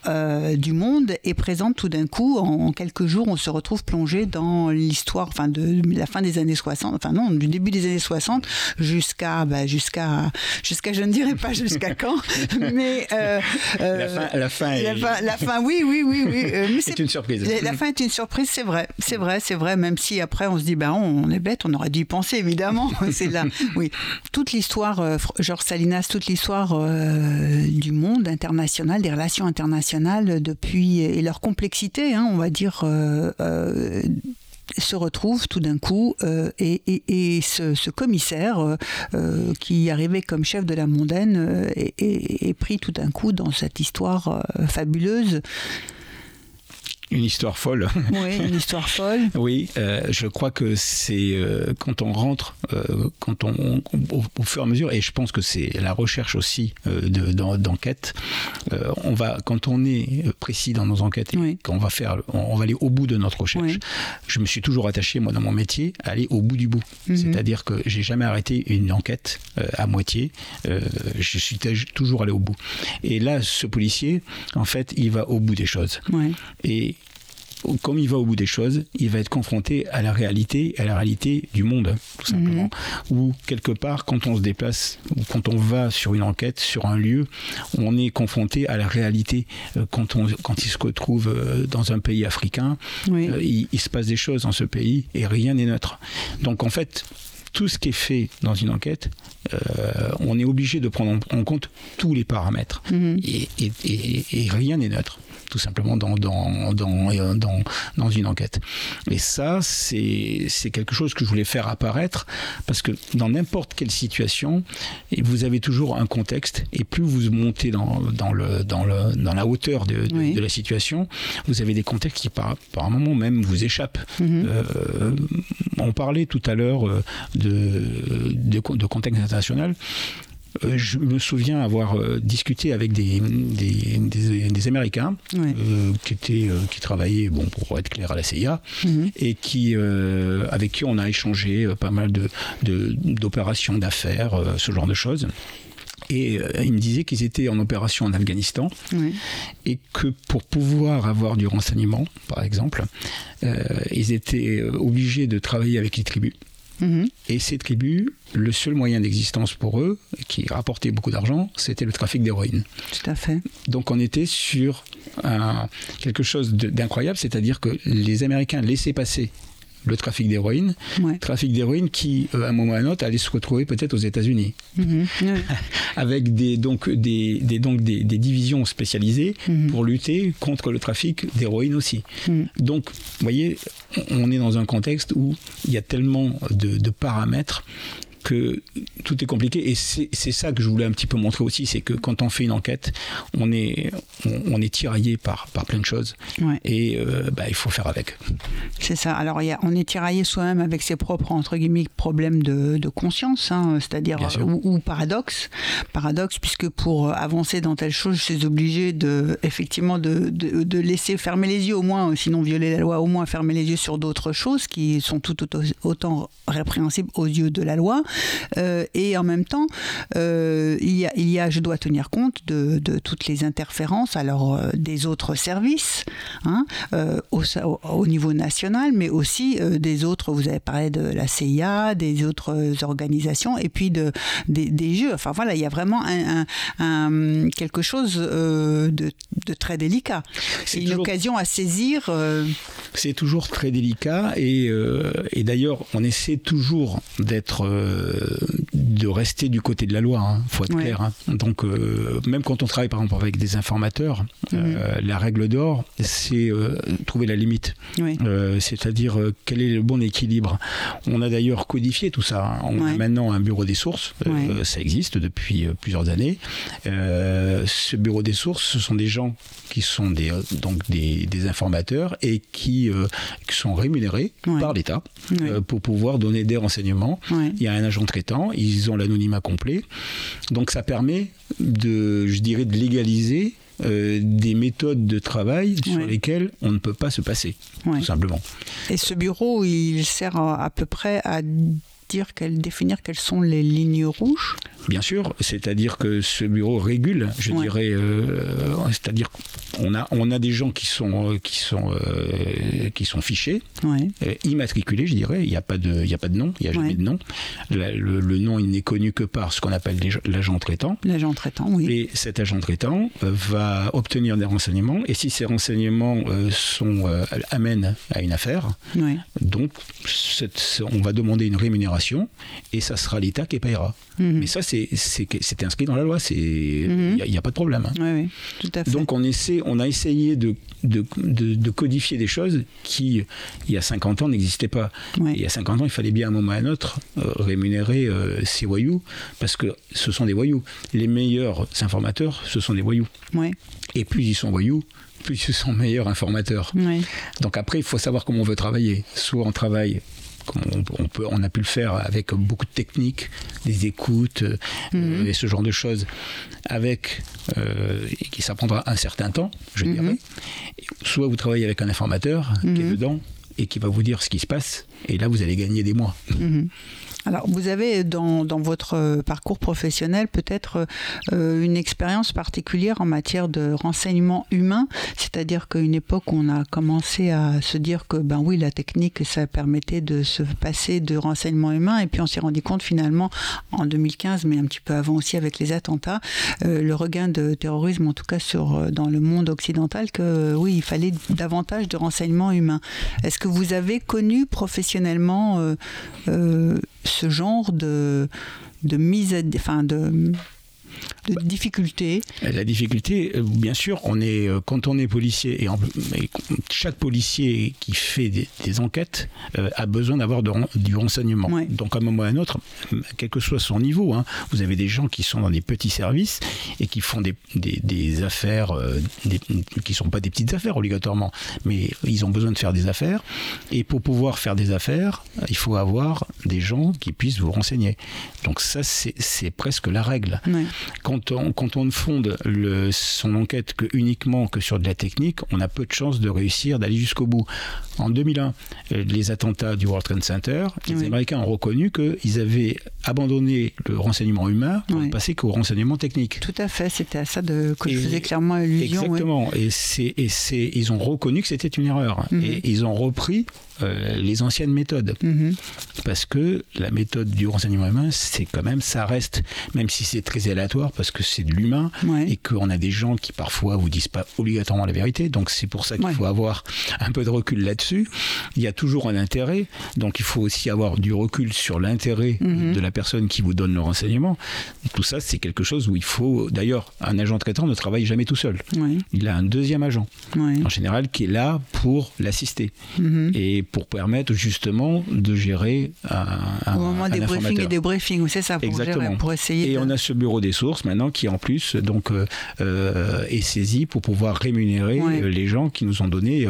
du monde est présente tout d'un coup. en quelques jours, on se retrouve plongé dans l'histoire, enfin de la fin des années 60, enfin non, du début des années 60 jusqu'à, bah, jusqu'à, jusqu'à, je ne dirais pas jusqu'à quand, mais euh, la fin, la fin, est... la, fin, oui, oui, oui, oui. Euh, c'est une surprise. La, fin est une surprise, c'est vrai, c'est vrai, c'est vrai. Même si après on se dit, ben on, est bête, on aurait dû y penser évidemment. c'est là, oui. Toute l'histoire, euh, Georges Salinas, toute l'histoire du monde international, des relations internationales depuis et leur complexité, hein, on va dire euh, se retrouve tout d'un coup euh, et, ce, commissaire euh, qui arrivait comme chef de la mondaine est, pris tout d'un coup dans cette histoire fabuleuse une histoire folle. Oui, une histoire folle. oui, euh, je crois que c'est euh, quand on rentre, euh, quand on, au, fur et à mesure, et je pense que c'est la recherche aussi d'enquête. on va, quand on est précis dans nos enquêtes, et quand on va faire, on, va aller au bout de notre recherche. Je me suis toujours attaché, moi, dans mon métier, à aller au bout du bout. Mhm. C'est-à-dire que j'ai jamais arrêté une enquête à moitié. je suis toujours allé au bout. Et là, ce policier, en fait, il va au bout des choses. Et comme il va au bout des choses, il va être confronté à la réalité, à la réalité du monde, tout simplement. Mhm. Ou quelque part, quand on se déplace, ou quand on va sur une enquête, sur un lieu, on est confronté à la réalité. Euh, quand, on, quand il se retrouve euh, dans un pays africain, euh, il, il, se passe des choses dans ce pays et rien n'est neutre. Donc en fait, tout ce qui est fait dans une enquête, euh, on est obligé de prendre en compte tous les paramètres. Mhm. et, rien n'est neutre tout simplement dans, dans, dans, dans, dans une enquête. Et ça, c'est quelque chose que je voulais faire apparaître parce que dans n'importe quelle situation, vous avez toujours un contexte et plus vous montez dans, dans, le, dans, le, dans la hauteur de, de, la situation, vous avez des contextes qui par, par un moment même vous échappent. Mhm. Euh, on parlait tout à l'heure euh, de, de, de contexte international. Euh, je me souviens avoir euh, discuté avec des, des, Américains euh, qui, étaient, qui travaillaient, bon, pour être clair, à la CIA, mhm. et qui, avec qui on a échangé pas mal d'opérations, de, d'affaires, ce genre de choses. Et ils me disaient qu'ils étaient en opération en Afghanistan et que pour pouvoir avoir du renseignement, par exemple, ils étaient obligés de travailler avec les tribus. Mhm. Et ces tribus, le seul moyen d'existence pour eux, qui rapportait beaucoup d'argent, c'était le trafic d'héroïne. Tout à fait. Donc on était sur quelque chose d'incroyable, c'est-à-dire que les Américains laissaient passer le trafic d'héroïne, trafic d'héroïne qui, euh, à un moment ou à un autre, allait se retrouver peut-être aux États-Unis, mhm. avec des, donc, des, donc des, divisions spécialisées mhm. pour lutter contre le trafic d'héroïne aussi. Mhm. Donc, vous voyez, on est dans un contexte où il y a tellement de paramètres que tout est compliqué et c'est ça que je voulais un petit peu montrer aussi, c'est que quand on fait une enquête, on est, on, est tiraillé par, par plein de choses et euh, bah, il faut faire avec. C'est ça. Alors y a, on est tiraillé soi-même avec ses propres entre guillemets problèmes de, de conscience, hein, c'est-à-dire ou, paradoxe, paradoxe puisque pour avancer dans telle chose, je suis obligé de effectivement de, de, de, laisser fermer les yeux au moins, sinon violer la loi, au moins fermer les yeux sur d'autres choses qui sont tout autant répréhensibles aux yeux de la loi. Euh, et en même temps, euh, il, y a, il, y a, je dois tenir compte de, de toutes les interférences, alors euh, des autres services, hein, au, au, niveau national, mais aussi des autres, vous avez parlé de la CIA, des autres organisations, et puis de, des, jeux. Enfin voilà, il y a vraiment un, quelque chose de, de, très délicat. C'est une occasion à saisir. C'est toujours très délicat, et, et d'ailleurs, on essaie toujours d'être de rester du côté de la loi, il hein, faut être clair. Hein. Donc, euh, même quand on travaille par exemple avec des informateurs, euh, mhm. la règle d'or, c'est euh, trouver la limite. C'est-à-dire quel est le bon équilibre. On a d'ailleurs codifié tout ça. Hein. On a maintenant un bureau des sources, ça existe depuis plusieurs années. ce bureau des sources, ce sont des gens qui sont des, donc des, informateurs et qui, sont rémunérés par l'État pour pouvoir donner des renseignements. Il y a un agent traitant, ils ont l'anonymat complet. Donc ça permet de, je dirais, de légaliser euh, des méthodes de travail sur lesquelles on ne peut pas se passer, tout simplement. Et ce bureau, il sert à peu près à dire, définir quelles sont les lignes rouges? Bien sûr, c'est-à-dire que ce bureau régule, je dirais, euh, c'est-à-dire qu'on a, on a des gens qui sont, euh, qui sont, euh, qui sont fichés, immatriculés, je dirais, il n'y a, pas de, il a pas de nom, il n'y a jamais de nom. le, nom, il n'est connu que par ce qu'on appelle l'agent traitant. L'agent traitant, oui. Et cet agent traitant va obtenir des renseignements, et si ces renseignements sont, amènent à une affaire, donc on va demander une rémunération, et ça sera l'État qui payera. Mhm. Mais ça, c'est inscrit dans la loi, il n'y mhm. a, pas de problème. Hein. tout à fait. Donc on, essaie, on a essayé de, de, codifier des choses qui, il y a 50 ans, n'existaient pas. il y a 50 ans, il fallait bien à un moment ou à un autre euh, rémunérer euh, ces voyous, parce que ce sont des voyous. Les meilleurs informateurs, ce sont des voyous. Et plus ils sont voyous, plus ils sont meilleurs informateurs. Donc après, il faut savoir comment on veut travailler. Soit on travaille on, peut, on a pu le faire avec beaucoup de techniques, des écoutes euh, mhm. et ce genre de choses, avec euh, et qui s'apprendra un certain temps, je mhm. dirais. Soit vous travaillez avec un informateur qui est mhm. dedans et qui va vous dire ce qui se passe, et là vous allez gagner des mois. Alors, vous avez dans, dans votre euh, parcours professionnel peut-être euh, une expérience particulière en matière de renseignement humain, c'est-à-dire qu'à une époque, on a commencé à se dire que, ben oui, la technique, ça permettait de se passer de renseignement humain, et puis on s'est rendu compte finalement en 2015, mais un petit peu avant aussi avec les attentats, euh, le regain de terrorisme, en tout cas sur, dans le monde occidental, que oui, il fallait davantage de renseignement humain. Est-ce que vous avez connu professionnellement ce genre de, de mise à, enfin de de bah, difficulté La difficulté, euh, bien sûr, on est, euh, quand on est policier, et, chaque policier qui fait des, enquêtes euh, a besoin d'avoir du renseignement. Donc, à un moment ou à un autre, quel que soit son niveau, hein, vous avez des gens qui sont dans des petits services et qui font des, des, affaires qui ne sont pas des petites affaires obligatoirement, mais ils ont besoin de faire des affaires. Et pour pouvoir faire des affaires, il faut avoir des gens qui puissent vous renseigner. Donc, ça, c'est presque la règle quand on, quand on ne fonde le, son enquête que uniquement que sur de la technique, on a peu de chances de réussir, d'aller jusqu'au bout. En 2001, euh, les attentats du World Trade Center, les Américains ont reconnu qu'ils avaient abandonné le renseignement humain pour ne passer qu'au renseignement technique. Tout à fait, c'était à ça de, que je faisais clairement allusion. Exactement, et, c'est, et c'est, ils ont reconnu que c'était une erreur. Mhm. Et ils ont repris euh, les anciennes méthodes. Mhm. Parce que la méthode du renseignement humain, c'est quand même, ça reste, même si c'est très aléatoire, parce que c'est de l'humain, et qu'on a des gens qui parfois vous disent pas obligatoirement la vérité, donc c'est pour ça qu'il faut avoir un peu de recul là-dessus. Il y a toujours un intérêt, donc il faut aussi avoir du recul sur l'intérêt mhm. de la personne qui vous donne le renseignement. Tout ça, c'est quelque chose où il faut, d'ailleurs, un agent traitant ne travaille jamais tout seul. Il a un deuxième agent, en général, qui est là pour l'assister. Mhm. Et pour permettre justement de gérer un, Au moment des briefings et des briefings, c'est ça, pour, Exactement. pour essayer. Et on a ce bureau des sources maintenant qui en plus donc euh, euh, est saisi pour pouvoir rémunérer euh, les gens qui nous ont donné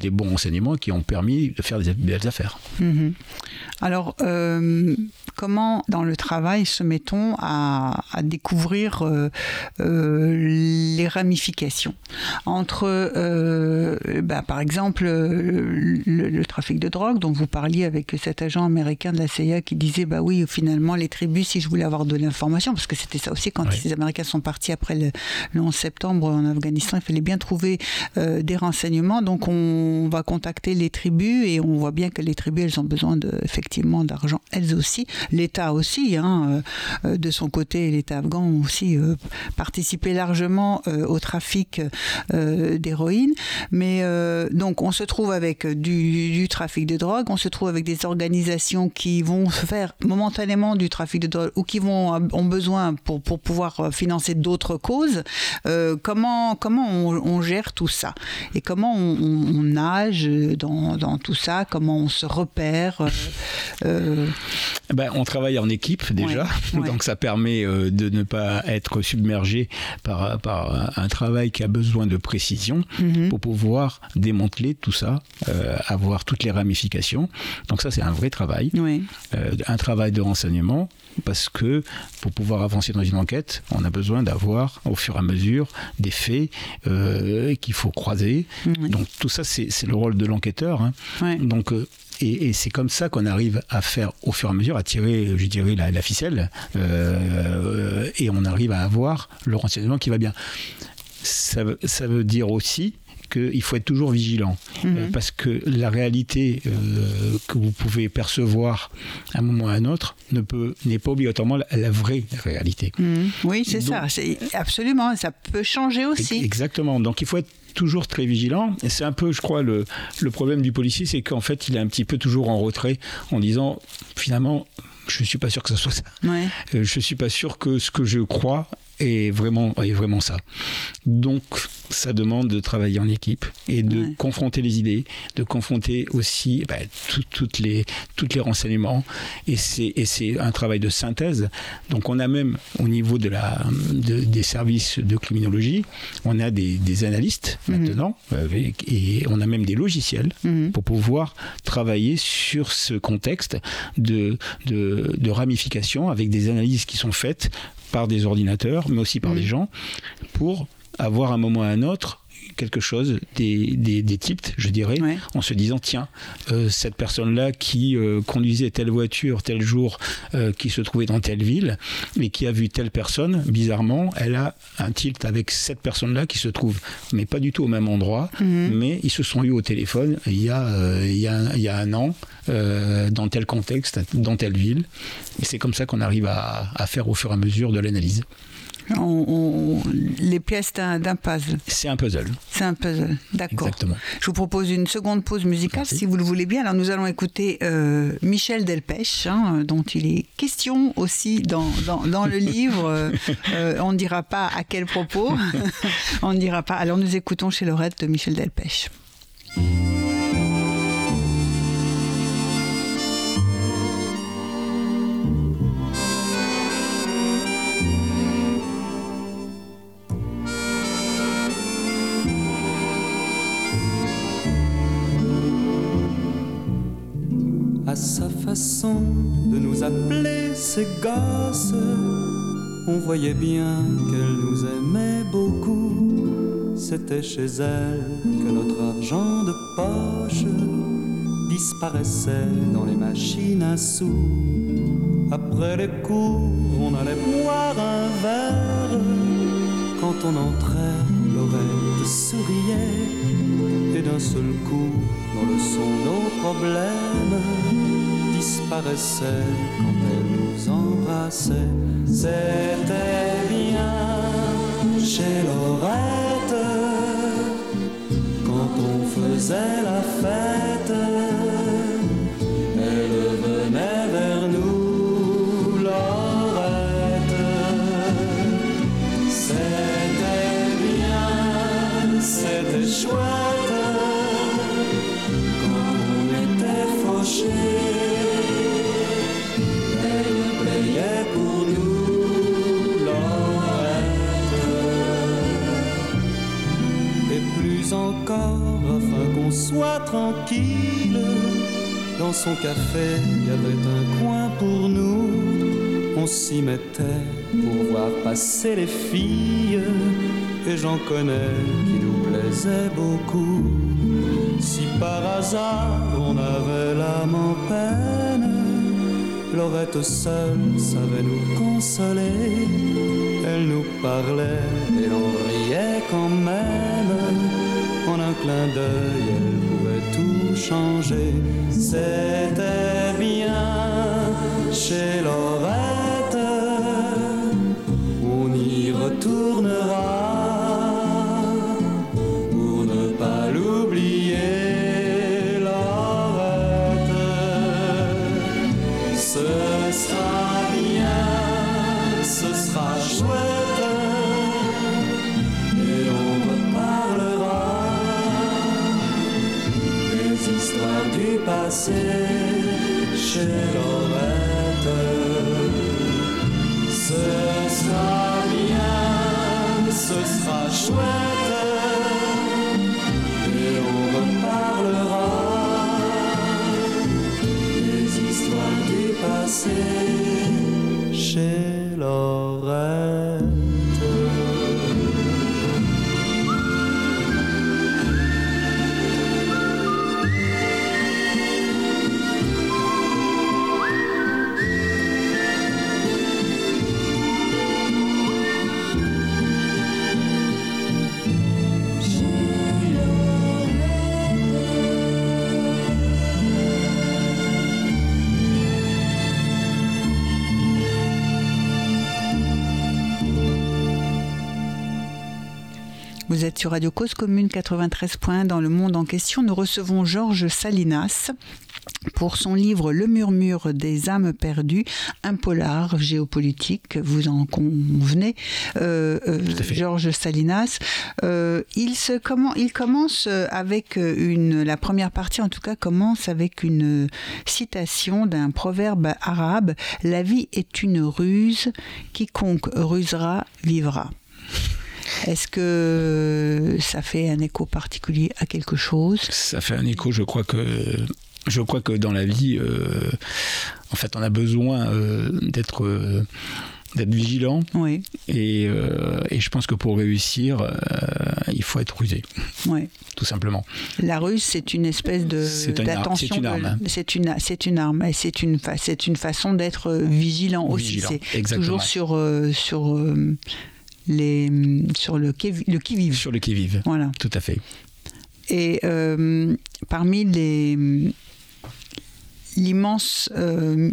des bons renseignements qui ont permis de faire des belles affaires. Mhm. Alors, comment dans le travail se met-on à, découvrir les ramifications entre, bah, par exemple, le, le, trafic de drogue dont vous parliez avec cet agent américain de la CIA qui disait bah oui finalement les tribus si je voulais avoir de l'information parce que c'était ça aussi quand les Américains sont partis après le, 11 septembre en Afghanistan. Il fallait bien trouver euh, des renseignements. Donc on va contacter les tribus et on voit bien que les tribus elles ont besoin de, effectivement d'argent. Elles aussi. l'État aussi hein, euh, de son côté l'État afghan aussi euh, participé largement au trafic d'héroïne. Mais donc on se trouve avec du du, trafic de drogue. On se trouve avec des organisations qui vont faire momentanément du trafic de drogue ou qui vont ont besoin pour, pour pouvoir euh, financer d'autres causes. Euh, comment comment on, gère tout ça? Et comment on, nage dans, dans, tout ça? Comment on se repère? Euh, ben, on travaille en équipe déjà, donc ça permet de ne pas être submergé par, par un travail qui a besoin de précision mhm. pour pouvoir démanteler tout ça, avoir voir toutes les ramifications. Donc ça, c'est un vrai travail, euh, un travail de renseignement, parce que pour pouvoir avancer dans une enquête, on a besoin d'avoir au fur et à mesure des faits euh, qu'il faut croiser. Donc tout ça, c'est le rôle de l'enquêteur. Hein. Donc euh, et, c'est comme ça qu'on arrive à faire au fur et à mesure, à tirer, je dirais, la, ficelle, et on arrive à avoir le renseignement qui va bien. Ça, ça veut dire aussi qu'il faut être toujours vigilant. Mhm. Euh, parce que la réalité euh, que vous pouvez percevoir à un moment ou à un autre ne peut, n'est pas obligatoirement la, vraie réalité. Mhm. Oui, c'est ça. C'est, absolument. Ça peut changer aussi. Exactement. Donc il faut être toujours très vigilant. Et c'est un peu, je crois, le, le problème du policier, c'est qu'en fait, il est un petit peu toujours en retrait en disant, finalement, je ne suis pas sûr que ce soit ça. Ouais. Euh, je ne suis pas sûr que ce que je crois est vraiment, est vraiment ça. Donc, ça demande de travailler en équipe et de confronter les idées, de confronter aussi bah, toutes les, toutes les renseignements. Et c'est un travail de synthèse. Donc, on a même, au niveau de la, des services de criminologie, on a des, analystes mhm. maintenant, et on a même des logiciels mhm. pour pouvoir travailler sur ce contexte de, de, de ramification avec des analyses qui sont faites par des ordinateurs, mais aussi par des gens, pour avoir un moment à un autre quelque chose, des, des, je dirais, en se disant tiens, euh, cette personne-là qui euh, conduisait telle voiture tel jour, euh, qui se trouvait dans telle ville, et qui a vu telle personne, bizarrement, elle a un tilt avec cette personne-là qui se trouve, mais pas du tout au même endroit, mhm. mais ils se sont eu au téléphone il y a, il y a, il y a un an, dans tel contexte, dans telle ville. Et c'est comme ça qu'on arrive à, à faire au fur et à mesure de l'analyse les pièces d'un puzzle. C'est un puzzle. C'est un puzzle, d'accord. Exactement. Je vous propose une seconde pause musicale, si vous le voulez bien. Alors nous allons écouter euh, Michel Delpech, hein, dont il est question aussi dans, dans, le livre. Euh, on ne dira pas à quel propos. on ne dira pas. Alors nous écoutons chez Lorette de Michel Delpech. On voyait bien qu'elle nous aimait beaucoup. C'était chez elle que notre argent de poche disparaissait dans les machines à sous. Après les cours, on allait boire un verre. Quand on entrait, l'oreille souriait et d'un seul coup, dans le son, nos problèmes disparaissait quand nous embrassait. C'était bien chez Laurette quand on faisait la fête. Soit tranquille. Dans son café, il y avait un coin pour nous. On s'y mettait pour voir passer les filles. Et j'en connais qui nous plaisaient beaucoup. Si par hasard on avait l'âme en peine, Laurette seule savait nous consoler. Elle nous parlait et l'on riait quand même en un clin d'œil, elle pouvait tout changer. C'était bien chez Laurette, Vous êtes sur Radio Cause Commune 93 points dans le monde en question. Nous recevons Georges Salinas pour son livre Le murmure des âmes perdues, un polar géopolitique, vous en convenez, euh, euh, Georges Salinas. Euh, il, se, comment, il commence avec une, la première partie en tout cas commence avec une citation d'un proverbe arabe, La vie est une ruse, quiconque rusera vivra. Est-ce que ça fait un écho particulier à quelque chose? Ça fait un écho, je crois que je crois que dans la vie, euh, en fait, on a besoin euh, d'être euh, d'être vigilant. Oui. Et, et, je pense que pour réussir, il faut être rusé. Oui. Tout simplement. La ruse, c'est une espèce de d'attention. C'est une arme. Hein. C'est une, c'est une arme. Et c'est une, c'est une façon d'être vigilant, aussi. C'est toujours sur, sur les, sur le qui, le qui vive. Sur le qui vive. Voilà. Tout à fait. Et parmi les l'immense euh,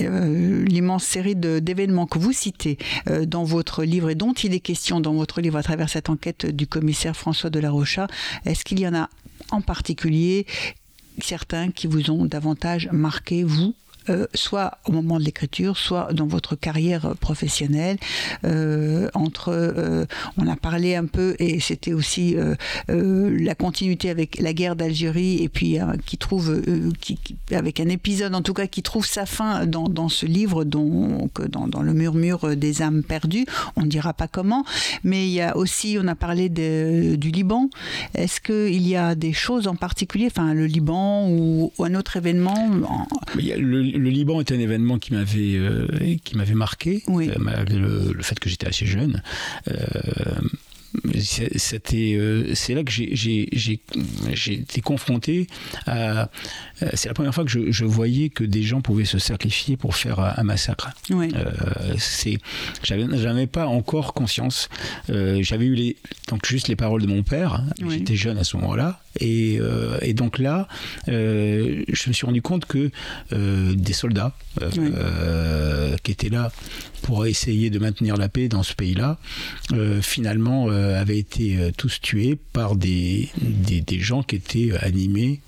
euh, l'immense série d'événements que vous citez euh, dans votre livre et dont il est question dans votre livre à travers cette enquête du commissaire François de la Rocha, est-ce qu'il y en a en particulier certains qui vous ont davantage marqué, vous, euh, soit au moment de l'écriture, soit dans votre carrière professionnelle. Euh, entre, euh, on a parlé un peu, et c'était aussi la continuité avec la guerre d'Algérie, et puis qui trouve, qui, avec un épisode en tout cas, qui trouve sa fin dans, dans ce livre, donc dans, dans, le murmure des âmes perdues. On ne dira pas comment, mais il y a aussi, on a parlé du Liban. Est-ce qu'il y a des choses en particulier, enfin le Liban ou, un autre événement le Liban est un événement qui m'avait euh, qui m'avait marqué, euh, malgré le, fait que j'étais assez jeune. Euh, c'était c'est là que j'ai été confronté à c'est la première fois que je, voyais que des gens pouvaient se sacrifier pour faire un massacre. Oui. c'est j'avais pas encore conscience. J'avais eu les donc juste les paroles de mon père. J'étais jeune à ce moment-là. Et, euh, et, donc là, euh, je me suis rendu compte que euh, des soldats qui étaient là pour essayer de maintenir la paix dans ce pays-là, finalement avaient été tous tués par des, des, gens qui étaient animés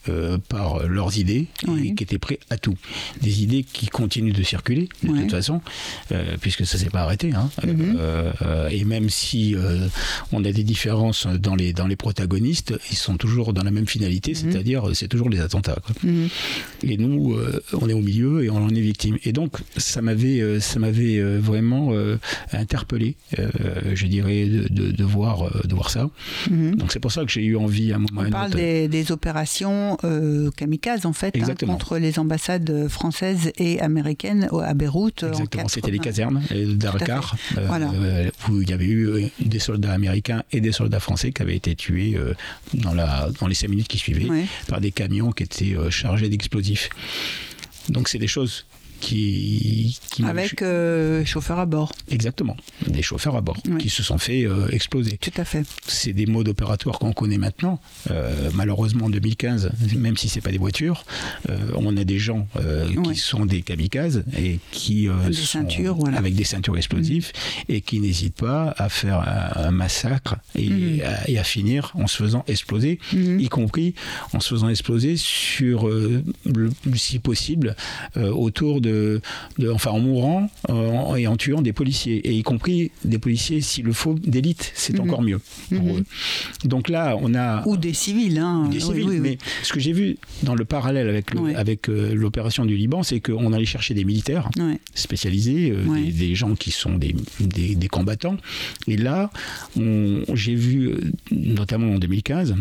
par leurs idées et qui étaient prêts à tout. Des idées qui continuent de circuler de toute façon, puisque ça s'est pas arrêté. Hein. Mhm. et même si on a des différences dans les, dans les protagonistes, ils sont toujours dans la même finalité, mhm. c'est-à-dire c'est toujours les attentats. Mhm. Et nous, euh, on est au milieu et on en est victime. Et donc ça m'avait, euh, ça m'avait euh, vraiment interpellé, je dirais, de, de, voir, de voir ça. Mhm. Donc c'est pour ça que j'ai eu envie à un moment. On parle des, des, opérations kamikazes en fait hein, contre les ambassades françaises et américaines à Beyrouth. Exactement. C'était les casernes d'Arkar, où il y avait eu des soldats américains et des soldats français qui avaient été tués dans la dans les cinq minutes qui suivaient par des camions qui étaient euh, chargés d'explosifs. Donc c'est des choses qui, avec euh, chauffeurs à bord. Exactement, des chauffeurs à bord qui se sont fait euh, exploser. Tout à fait. C'est des modes opératoires qu'on connaît maintenant. Euh, malheureusement, en 2015, même si c'est pas des voitures, on a des gens qui sont des kamikazes et qui des ceintures, avec des ceintures explosives mm. et qui n'hésitent pas à faire un, massacre et, mm. à, et, à, finir en se faisant exploser, mm. y compris en se faisant exploser sur, le, si possible, autour de enfin en mourant euh, et en tuant des policiers, et y compris des policiers, s'il le faut, d'élite, c'est mhm. encore mieux. Mhm. Donc là, on a... Ou des civils. Hein. Des civils, mais ce que j'ai vu dans le parallèle avec, avec euh, l'opération du Liban, c'est qu'on allait chercher des militaires spécialisés, euh, des, gens qui sont des, des, combattants, et là, j'ai vu, notamment en 2015,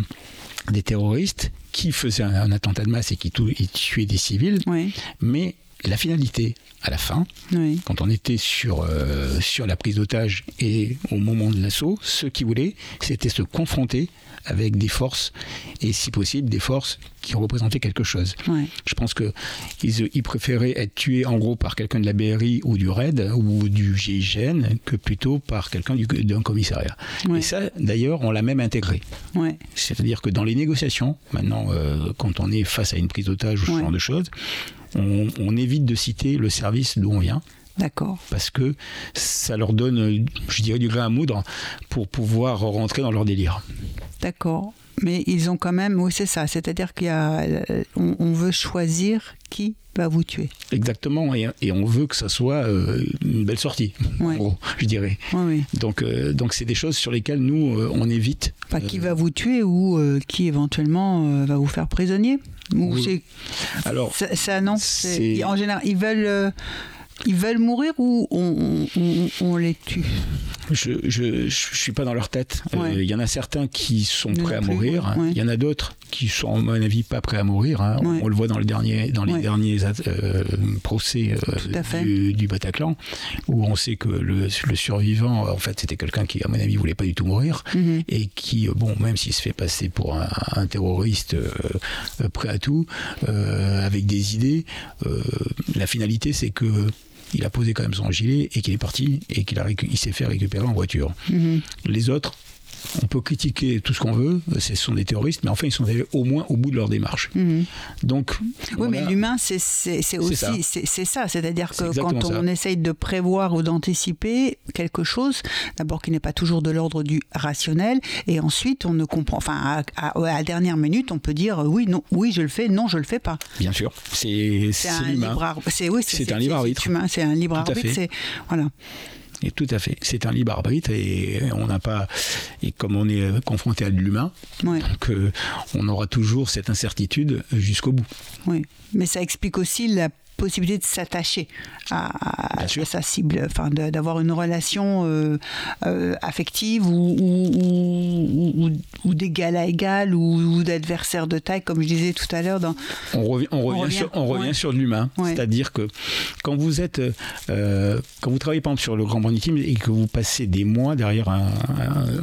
des terroristes qui faisaient un, attentat de masse et qui tuaient des civils, mais la finalité à la fin, quand on était sur, euh, sur la prise d'otage et au moment de l'assaut, ce qu'ils voulaient, c'était se confronter avec des forces, et si possible, des forces qui représentaient quelque chose. Je pense qu'ils ils préféraient être tués en gros par quelqu'un de la BRI ou du RAID ou du GIGN que plutôt par quelqu'un d'un commissariat. Et ça, d'ailleurs, on l'a même intégré. C'est-à-dire que dans les négociations, maintenant, euh, quand on est face à une prise d'otage ou ce genre de choses, on, évite de citer le service d'où on vient. D'accord. Parce que ça leur donne, je dirais, du grain à moudre pour pouvoir rentrer dans leur délire. D'accord. Mais ils ont quand même, oui, c'est ça. C'est-à-dire y a, on, veut choisir qui va vous tuer. Exactement, et, on veut que ça soit euh, une belle sortie, en gros, je dirais. Donc, euh, donc c'est des choses sur lesquelles nous, euh, on évite. Qui va vous tuer ou qui éventuellement va vous faire prisonnier? Ou Alors, ça, non. En général, ils veulent ils veulent mourir ou on, les tue? Je ne suis pas dans leur tête. Euh, il y en a certains qui sont prêts à mourir. Il y en a d'autres qui sont, à mon avis, pas prêts à mourir. Hein. On, le voit dans, le dernier, dans les derniers euh, procès euh, du, Bataclan, où on sait que le, survivant, en fait, c'était quelqu'un qui, à mon avis, voulait pas du tout mourir. Mhm. Et qui, bon, même s'il se fait passer pour un, terroriste prêt à tout, avec des idées, la finalité, c'est que il a posé quand même son gilet et qu'il est parti et qu'il il s'est fait récupérer en voiture. Mhm. Les autres, on peut critiquer tout ce qu'on veut, ce sont des terroristes, mais enfin, ils sont allés au moins au bout de leur démarche. Mhm. Donc, oui, mais l'humain, c'est aussi c'est ça, c'est-à-dire que quand on essaye de prévoir ou d'anticiper quelque chose, d'abord qui n'est pas toujours de l'ordre du rationnel, et ensuite on ne comprend, enfin, à, la dernière minute, on peut dire oui, non, oui, je le fais, non, je le fais pas. Bien sûr, c'est un libre, c'est oui, un libre arbitre. C'est un libre arbitre, voilà. Et tout à fait. C'est un libre arbitre et on n'a pas. Et comme on est confronté à de l'humain, donc euh, on aura toujours cette incertitude jusqu'au bout. Oui, mais ça explique aussi la possibilité de s'attacher à, sa cible, enfin d'avoir une relation euh, euh, affective ou, ou, ou, d'égal à égal ou, d'adversaire de taille, comme je disais tout à l'heure. Dans... On revient, on revient, sur, on revient sur l'humain, c'est-à-dire que quand vous êtes, euh, quand vous travaillez par exemple sur le grand brand et que vous passez des mois derrière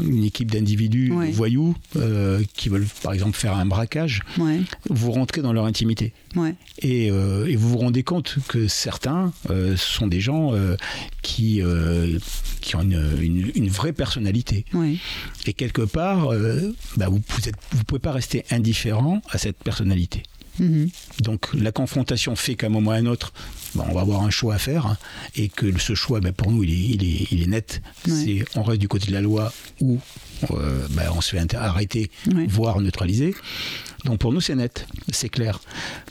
une équipe d'individus voyous qui veulent par exemple faire un braquage, vous rentrez dans leur intimité. Et, et, vous vous rendez compte que certains euh, sont des gens euh, qui, euh, qui ont une, une, vraie personnalité. Et quelque part, bah, vous ne vous pouvez pas rester indifférent à cette personnalité. Mm-hmm. Donc la confrontation fait qu'à un moment ou à un autre, bah, on va avoir un choix à faire hein, et que ce choix, bah, pour nous, il est, il est, il est net. C'est on reste du côté de la loi ou bah, on se fait arrêter, voire neutraliser. Donc pour nous, c'est net, c'est clair.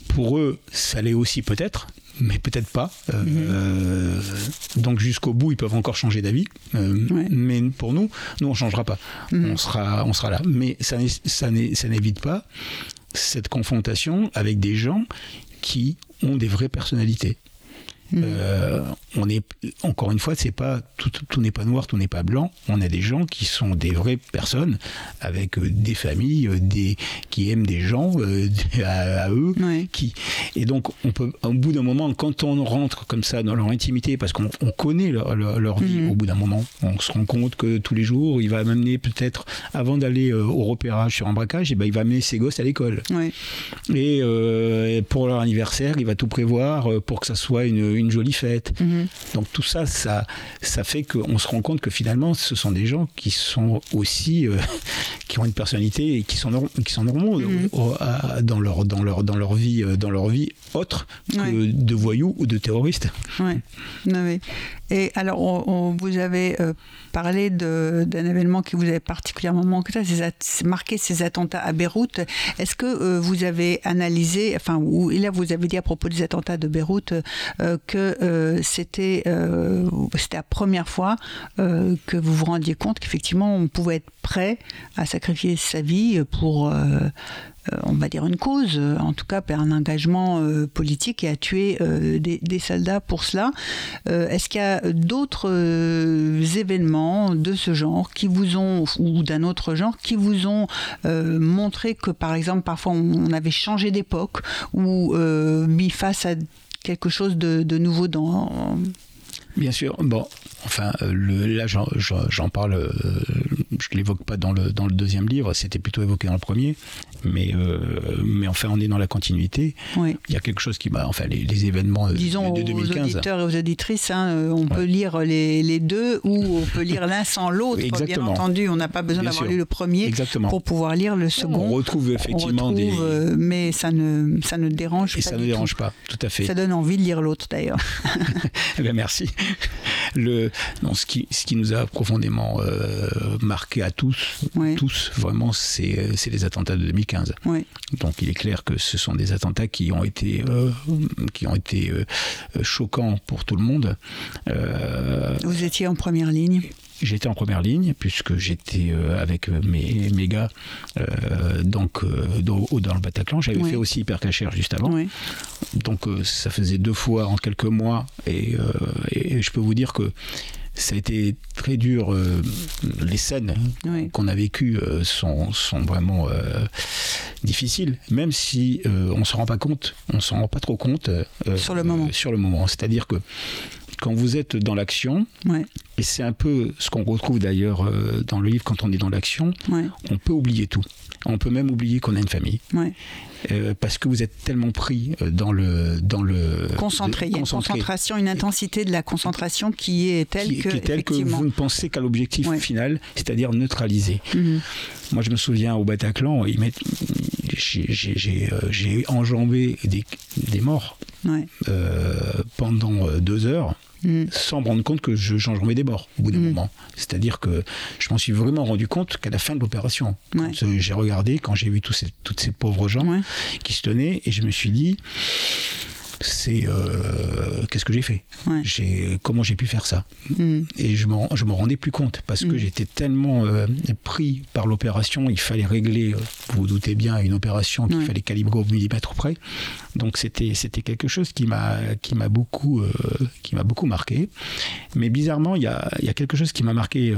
Pour eux, ça l'est aussi peut-être, mais peut-être pas. Euh, mhm. euh, donc jusqu'au bout, ils peuvent encore changer d'avis. Euh, mais pour nous, nous, on ne changera pas. Mhm. On, sera, on sera là. Mais ça, ça n'évite pas cette confrontation avec des gens qui ont des vraies personnalités. Mm. Euh, on est encore une fois, c'est pas tout, tout n'est pas noir, tout n'est pas blanc. On a des gens qui sont des vraies personnes avec euh, des familles, euh, des qui aiment des gens à, eux, qui et donc on peut au bout d'un moment, quand on rentre comme ça dans leur intimité, parce qu'on connaît leur, leur, vie, mm. au bout d'un moment, on se rend compte que tous les jours, il va m'amener peut-être avant d'aller au repérage sur un braquage, et ben il va amener ses gosses à l'école. Et pour leur anniversaire, il va tout prévoir pour que ça soit une une jolie fête. Mhm. Donc tout ça, ça, ça fait qu'on se rend compte que finalement, ce sont des gens qui sont aussi, euh, qui ont une personnalité et qui sont, qui sont normaux mhm. dans, leur, dans, leur, dans leur vie, euh, dans leur vie autre que de voyous ou de terroristes. Ouais. Et alors, vous avez euh, parlé d'un événement qui vous avait particulièrement marqué, marqué ces attentats à Beyrouth. Est-ce que euh, vous avez analysé, enfin, ou là vous avez dit à propos des attentats de Beyrouth euh, que c'était c'était la première fois que vous vous rendiez compte qu'effectivement on pouvait être prêt à sacrifier sa vie pour on va dire une cause, euh, en tout cas un engagement euh, politique et à tuer des, soldats pour cela. Est-ce qu'il y a d'autres événements de ce genre qui vous ont, ou d'un autre genre, qui vous ont montré que par exemple parfois on, avait changé d'époque ou mis face à quelque chose de, de nouveau dans... Bien sûr. Bon, Enfin, euh, le, là, j'en parle, euh, je ne l'évoque pas dans le, dans le deuxième livre, c'était plutôt évoqué dans le premier, mais, euh, mais enfin, on est dans la continuité. Il y a quelque chose qui m'a. Enfin, les, événements Disons de 2015. aux auditeurs et aux auditrices, hein, on peut lire les, les, deux ou on peut lire l'un sans l'autre. Bien entendu, on n'a pas besoin d'avoir lu le premier pour pouvoir lire le second. On retrouve effectivement des. mais ça ne, ça ne dérange et pas. ça ne dérange pas, tout à fait. Ça donne envie de lire l'autre d'ailleurs. eh bien, merci. le, non, ce, qui, ce qui nous a profondément marqué à tous, tous vraiment, c'est les attentats de 2015. Donc il est clair que ce sont des attentats qui ont été, qui ont été choquants pour tout le monde. Vous étiez en première ligne J'étais en première ligne puisque j'étais euh, avec euh, mes, mes gars euh, donc dans, dans, le Bataclan. J'avais fait aussi Hypercacher juste avant. Donc ça faisait deux fois en quelques mois et, je peux vous dire que ça a été très dur. les scènes qu'on a vécues sont, sont, vraiment difficiles, même si on ne s'en rend pas compte, on s'en rend pas trop compte sur le moment. sur le moment. C'est-à-dire que quand vous êtes dans l'action, et c'est un peu ce qu'on retrouve d'ailleurs euh, dans le livre quand on est dans l'action, on peut oublier tout. On peut même oublier qu'on a une famille. Euh, parce que vous êtes tellement pris euh, dans le dans le concentré. Il y a une concentration, une intensité de la concentration qui est telle que, que vous ne pensez qu'à l'objectif final, c'est-à-dire neutraliser. Mhm. Moi, je me souviens au Bataclan, j'ai enjambé des, des morts pendant deux heures. Mm. sans me rendre compte que je changerais des bords au bout d'un mm. moment. C'est-à-dire que je m'en suis vraiment rendu compte qu'à la fin de l'opération, j'ai regardé, quand j'ai vu tous ces, toutes ces pauvres gens qui se tenaient, et je me suis dit, c'est euh, qu'est-ce que j'ai fait j'ai comment j'ai pu faire ça mm. et je me je me rendais plus compte parce que mm. j'étais tellement euh, pris par l'opération il fallait régler euh, vous vous doutez bien une opération qu'il fallait calibrer au millimètre près. Donc c'était c'était quelque chose qui m'a qui m'a beaucoup qui m'a beaucoup marqué. Mais bizarrement il y a, y a quelque chose qui m'a marqué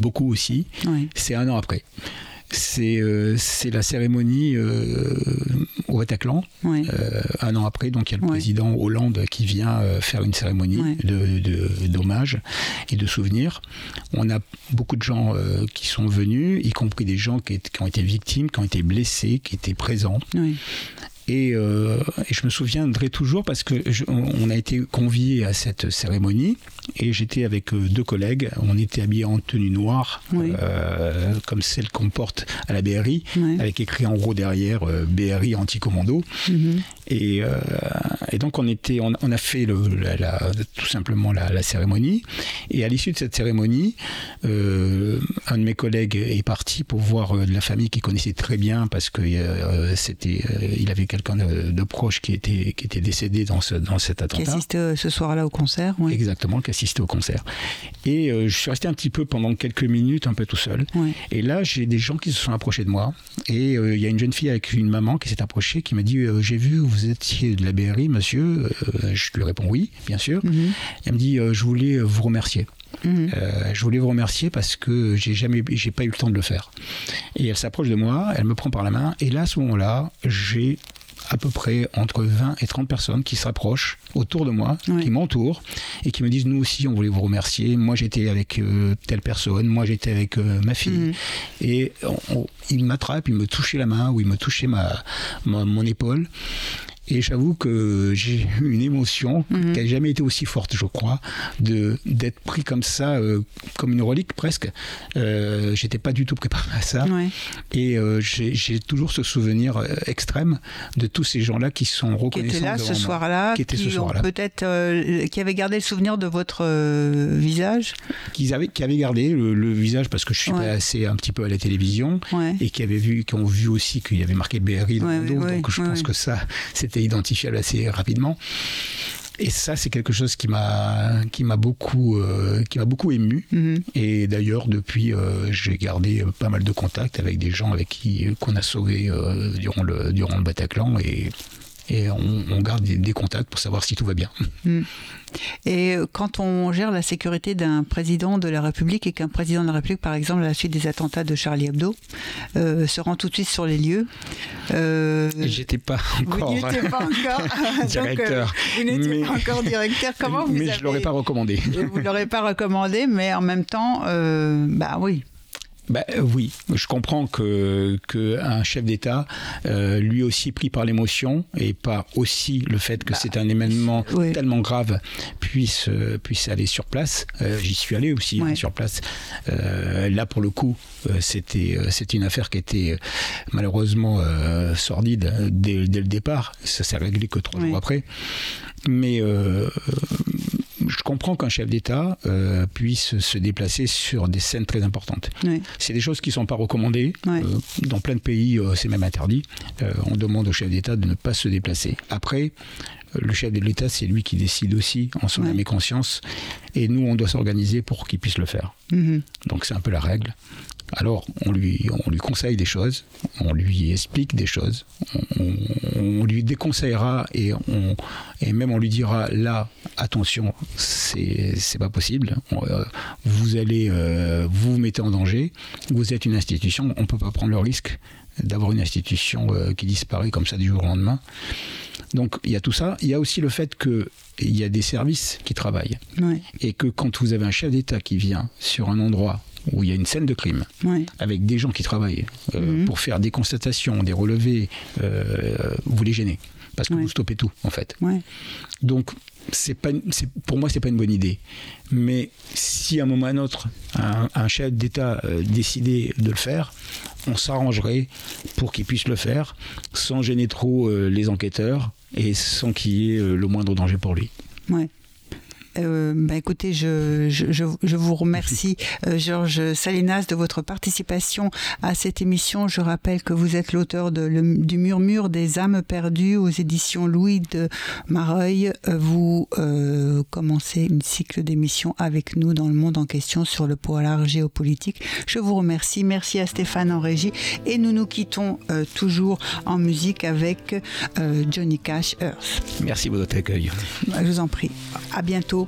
beaucoup aussi. C'est un an après euh, c'est la cérémonie euh, au Bataclan. Euh, un an après, donc il y a le président Hollande qui vient faire une cérémonie d'hommage de, et de souvenirs. On a beaucoup de gens qui sont venus, y compris des gens qui, qui, ont été victimes, qui ont été blessés, qui étaient présents. Et, je me souviendrai toujours parce que on a été conviés à cette cérémonie et j'étais avec euh, deux collègues. On était habillés en tenue noire, euh, comme celle qu'on porte à la BRI, avec écrit en gros derrière BRI anti-commando. Mhm. et, donc on était, on, a fait le, tout simplement la, cérémonie. Et à l'issue de cette cérémonie, un de mes collègues est parti pour voir la famille qu'il connaissait très bien parce que c'était, il avait quelqu'un de, proche qui était, qui était décédé dans, ce, dans cet attentat. Qui assistait euh, ce soir-là au concert, oui. Exactement, qui au concert. Et euh, je suis resté un petit peu pendant quelques minutes, un peu tout seul. Et là, j'ai des gens qui se sont approchés de moi. Et euh, il y a une jeune fille avec une maman qui s'est approchée, qui m'a dit J'ai vu, vous étiez de la BRI, monsieur. je lui réponds Oui, bien sûr. Mhm. Elle me dit Je voulais vous remercier. Mhm. je voulais vous remercier parce que j'ai jamais, j'ai pas eu le temps de le faire. Et elle s'approche de moi, elle me prend par la main, et là, à ce moment-là, j'ai à peu près entre 20 et 30 personnes qui s'approchent autour de moi, qui m'entourent et qui me disent nous aussi on voulait vous remercier. Moi j'étais avec euh, telle personne, moi j'étais avec euh, ma fille. Mhm. Et il m'attrape, il me touchait la main ou il me touchait ma mon épaule. Et j'avoue que j'ai eu une émotion mhm. qui n'a jamais été aussi forte, je crois, de d'être pris comme ça, euh, comme une relique presque. Euh, J'étais pas du tout préparé à ça. Et euh, j'ai toujours ce souvenir euh, extrême de tous ces gens-là qui sont reconnaissants. Qui étaient là ce soir-là, qui, qui, peut-être, qui avaient gardé le souvenir de votre visage. Qui avaient, qui avaient gardé le, visage parce que je suis passé un petit peu à la télévision et qui avaient vu, qui ont vu aussi qu'il y avait marqué BRI dans le dos. donc je pense que ça, c'était identifiable assez rapidement. Et ça, c'est quelque chose qui m'a qui m'a beaucoup euh, qui m'a beaucoup ému. Mm-hmm. Et d'ailleurs, depuis, euh, j'ai gardé pas mal de contacts avec des gens avec qui qu'on a sauvé euh, durant le durant le Bataclan et et on, garde des, contacts pour savoir si tout va bien. Mm. Et quand on gère la sécurité d'un président de la République et qu'un président de la République, par exemple, à la suite des attentats de Charlie Hebdo, euh, se rend tout de suite sur les lieux. Euh, J'étais pas encore, vous pas encore directeur. vous n'étiez pas encore directeur. Comment vous Mais je l'aurais pas recommandé. vous l'aurez pas recommandé, mais en même temps, euh, bah oui, euh, oui, je comprends que, que un chef d'État, euh, lui aussi pris par l'émotion et pas aussi le fait que bah, c'est un événement tellement grave, puisse, euh, puisse aller sur place. J'y suis allé aussi hein, sur place. là, pour le coup, c'était c'est une affaire qui était malheureusement sordide dès, dès, le départ. Ça s'est réglé que trois jours après. Mais je comprends qu'un chef d'État euh, puisse se déplacer sur des scènes très importantes. C'est des choses qui ne sont pas recommandées. Euh, dans plein de pays, c'est même interdit. on demande au chef d'État de ne pas se déplacer. Après, le chef de l'État, c'est lui qui décide aussi en son âme et conscience. Et nous, on doit s'organiser pour qu'il puisse le faire. Mm-hmm. Donc c'est un peu la règle. Alors, on lui, on lui conseille des choses, on lui explique des choses, on, lui déconseillera et, on, et même on lui dira là, attention, c'est pas possible, euh, vous allez euh, vous, vous mettez en danger, vous êtes une institution, on ne peut pas prendre le risque d'avoir une institution euh, qui disparaît comme ça du jour au lendemain. Donc il y a tout ça. Il y a aussi le fait qu'il y a des services qui travaillent. Et que quand vous avez un chef d'État qui vient sur un endroit où il y a une scène de crime, avec des gens qui travaillent euh, mhm. pour faire des constatations, des relevés, euh, vous les gênez. Parce que vous stoppez tout, en fait. Donc, c'est pas, pour moi, c'est pas une bonne idée. Mais si à un moment ou à un autre, un, chef d'État euh, décidait de le faire, on s'arrangerait pour qu'il puisse le faire sans gêner trop les enquêteurs et sans qu'il y ait le moindre danger pour lui. Ouais. Euh, bah, écoutez, je, je, je, vous remercie, euh, Georges Salinas, de votre participation à cette émission. Je rappelle que vous êtes l'auteur du Murmure des âmes perdues aux éditions Louis de Mareuil. Euh, vous commencez une cycle d'émissions avec nous dans le monde en question sur le polar géopolitique. Je vous remercie. Merci à Stéphane en régie. Et nous nous quittons toujours en musique avec Johnny Cash Earth. Merci pour votre accueil. Je vous en prie. À bientôt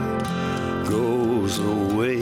goes away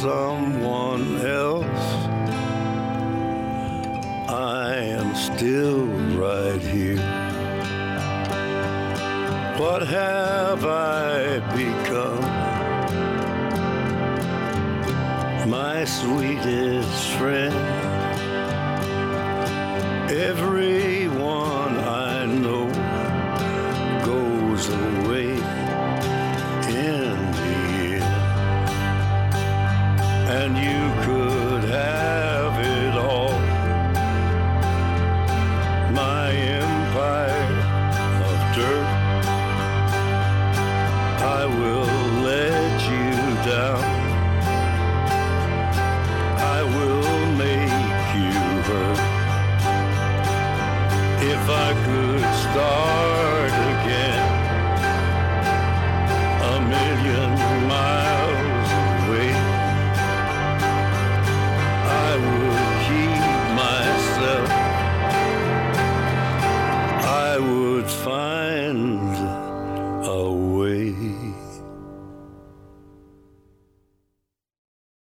Someone else. I am still right here. What have I become? My sweetest friend. Everyone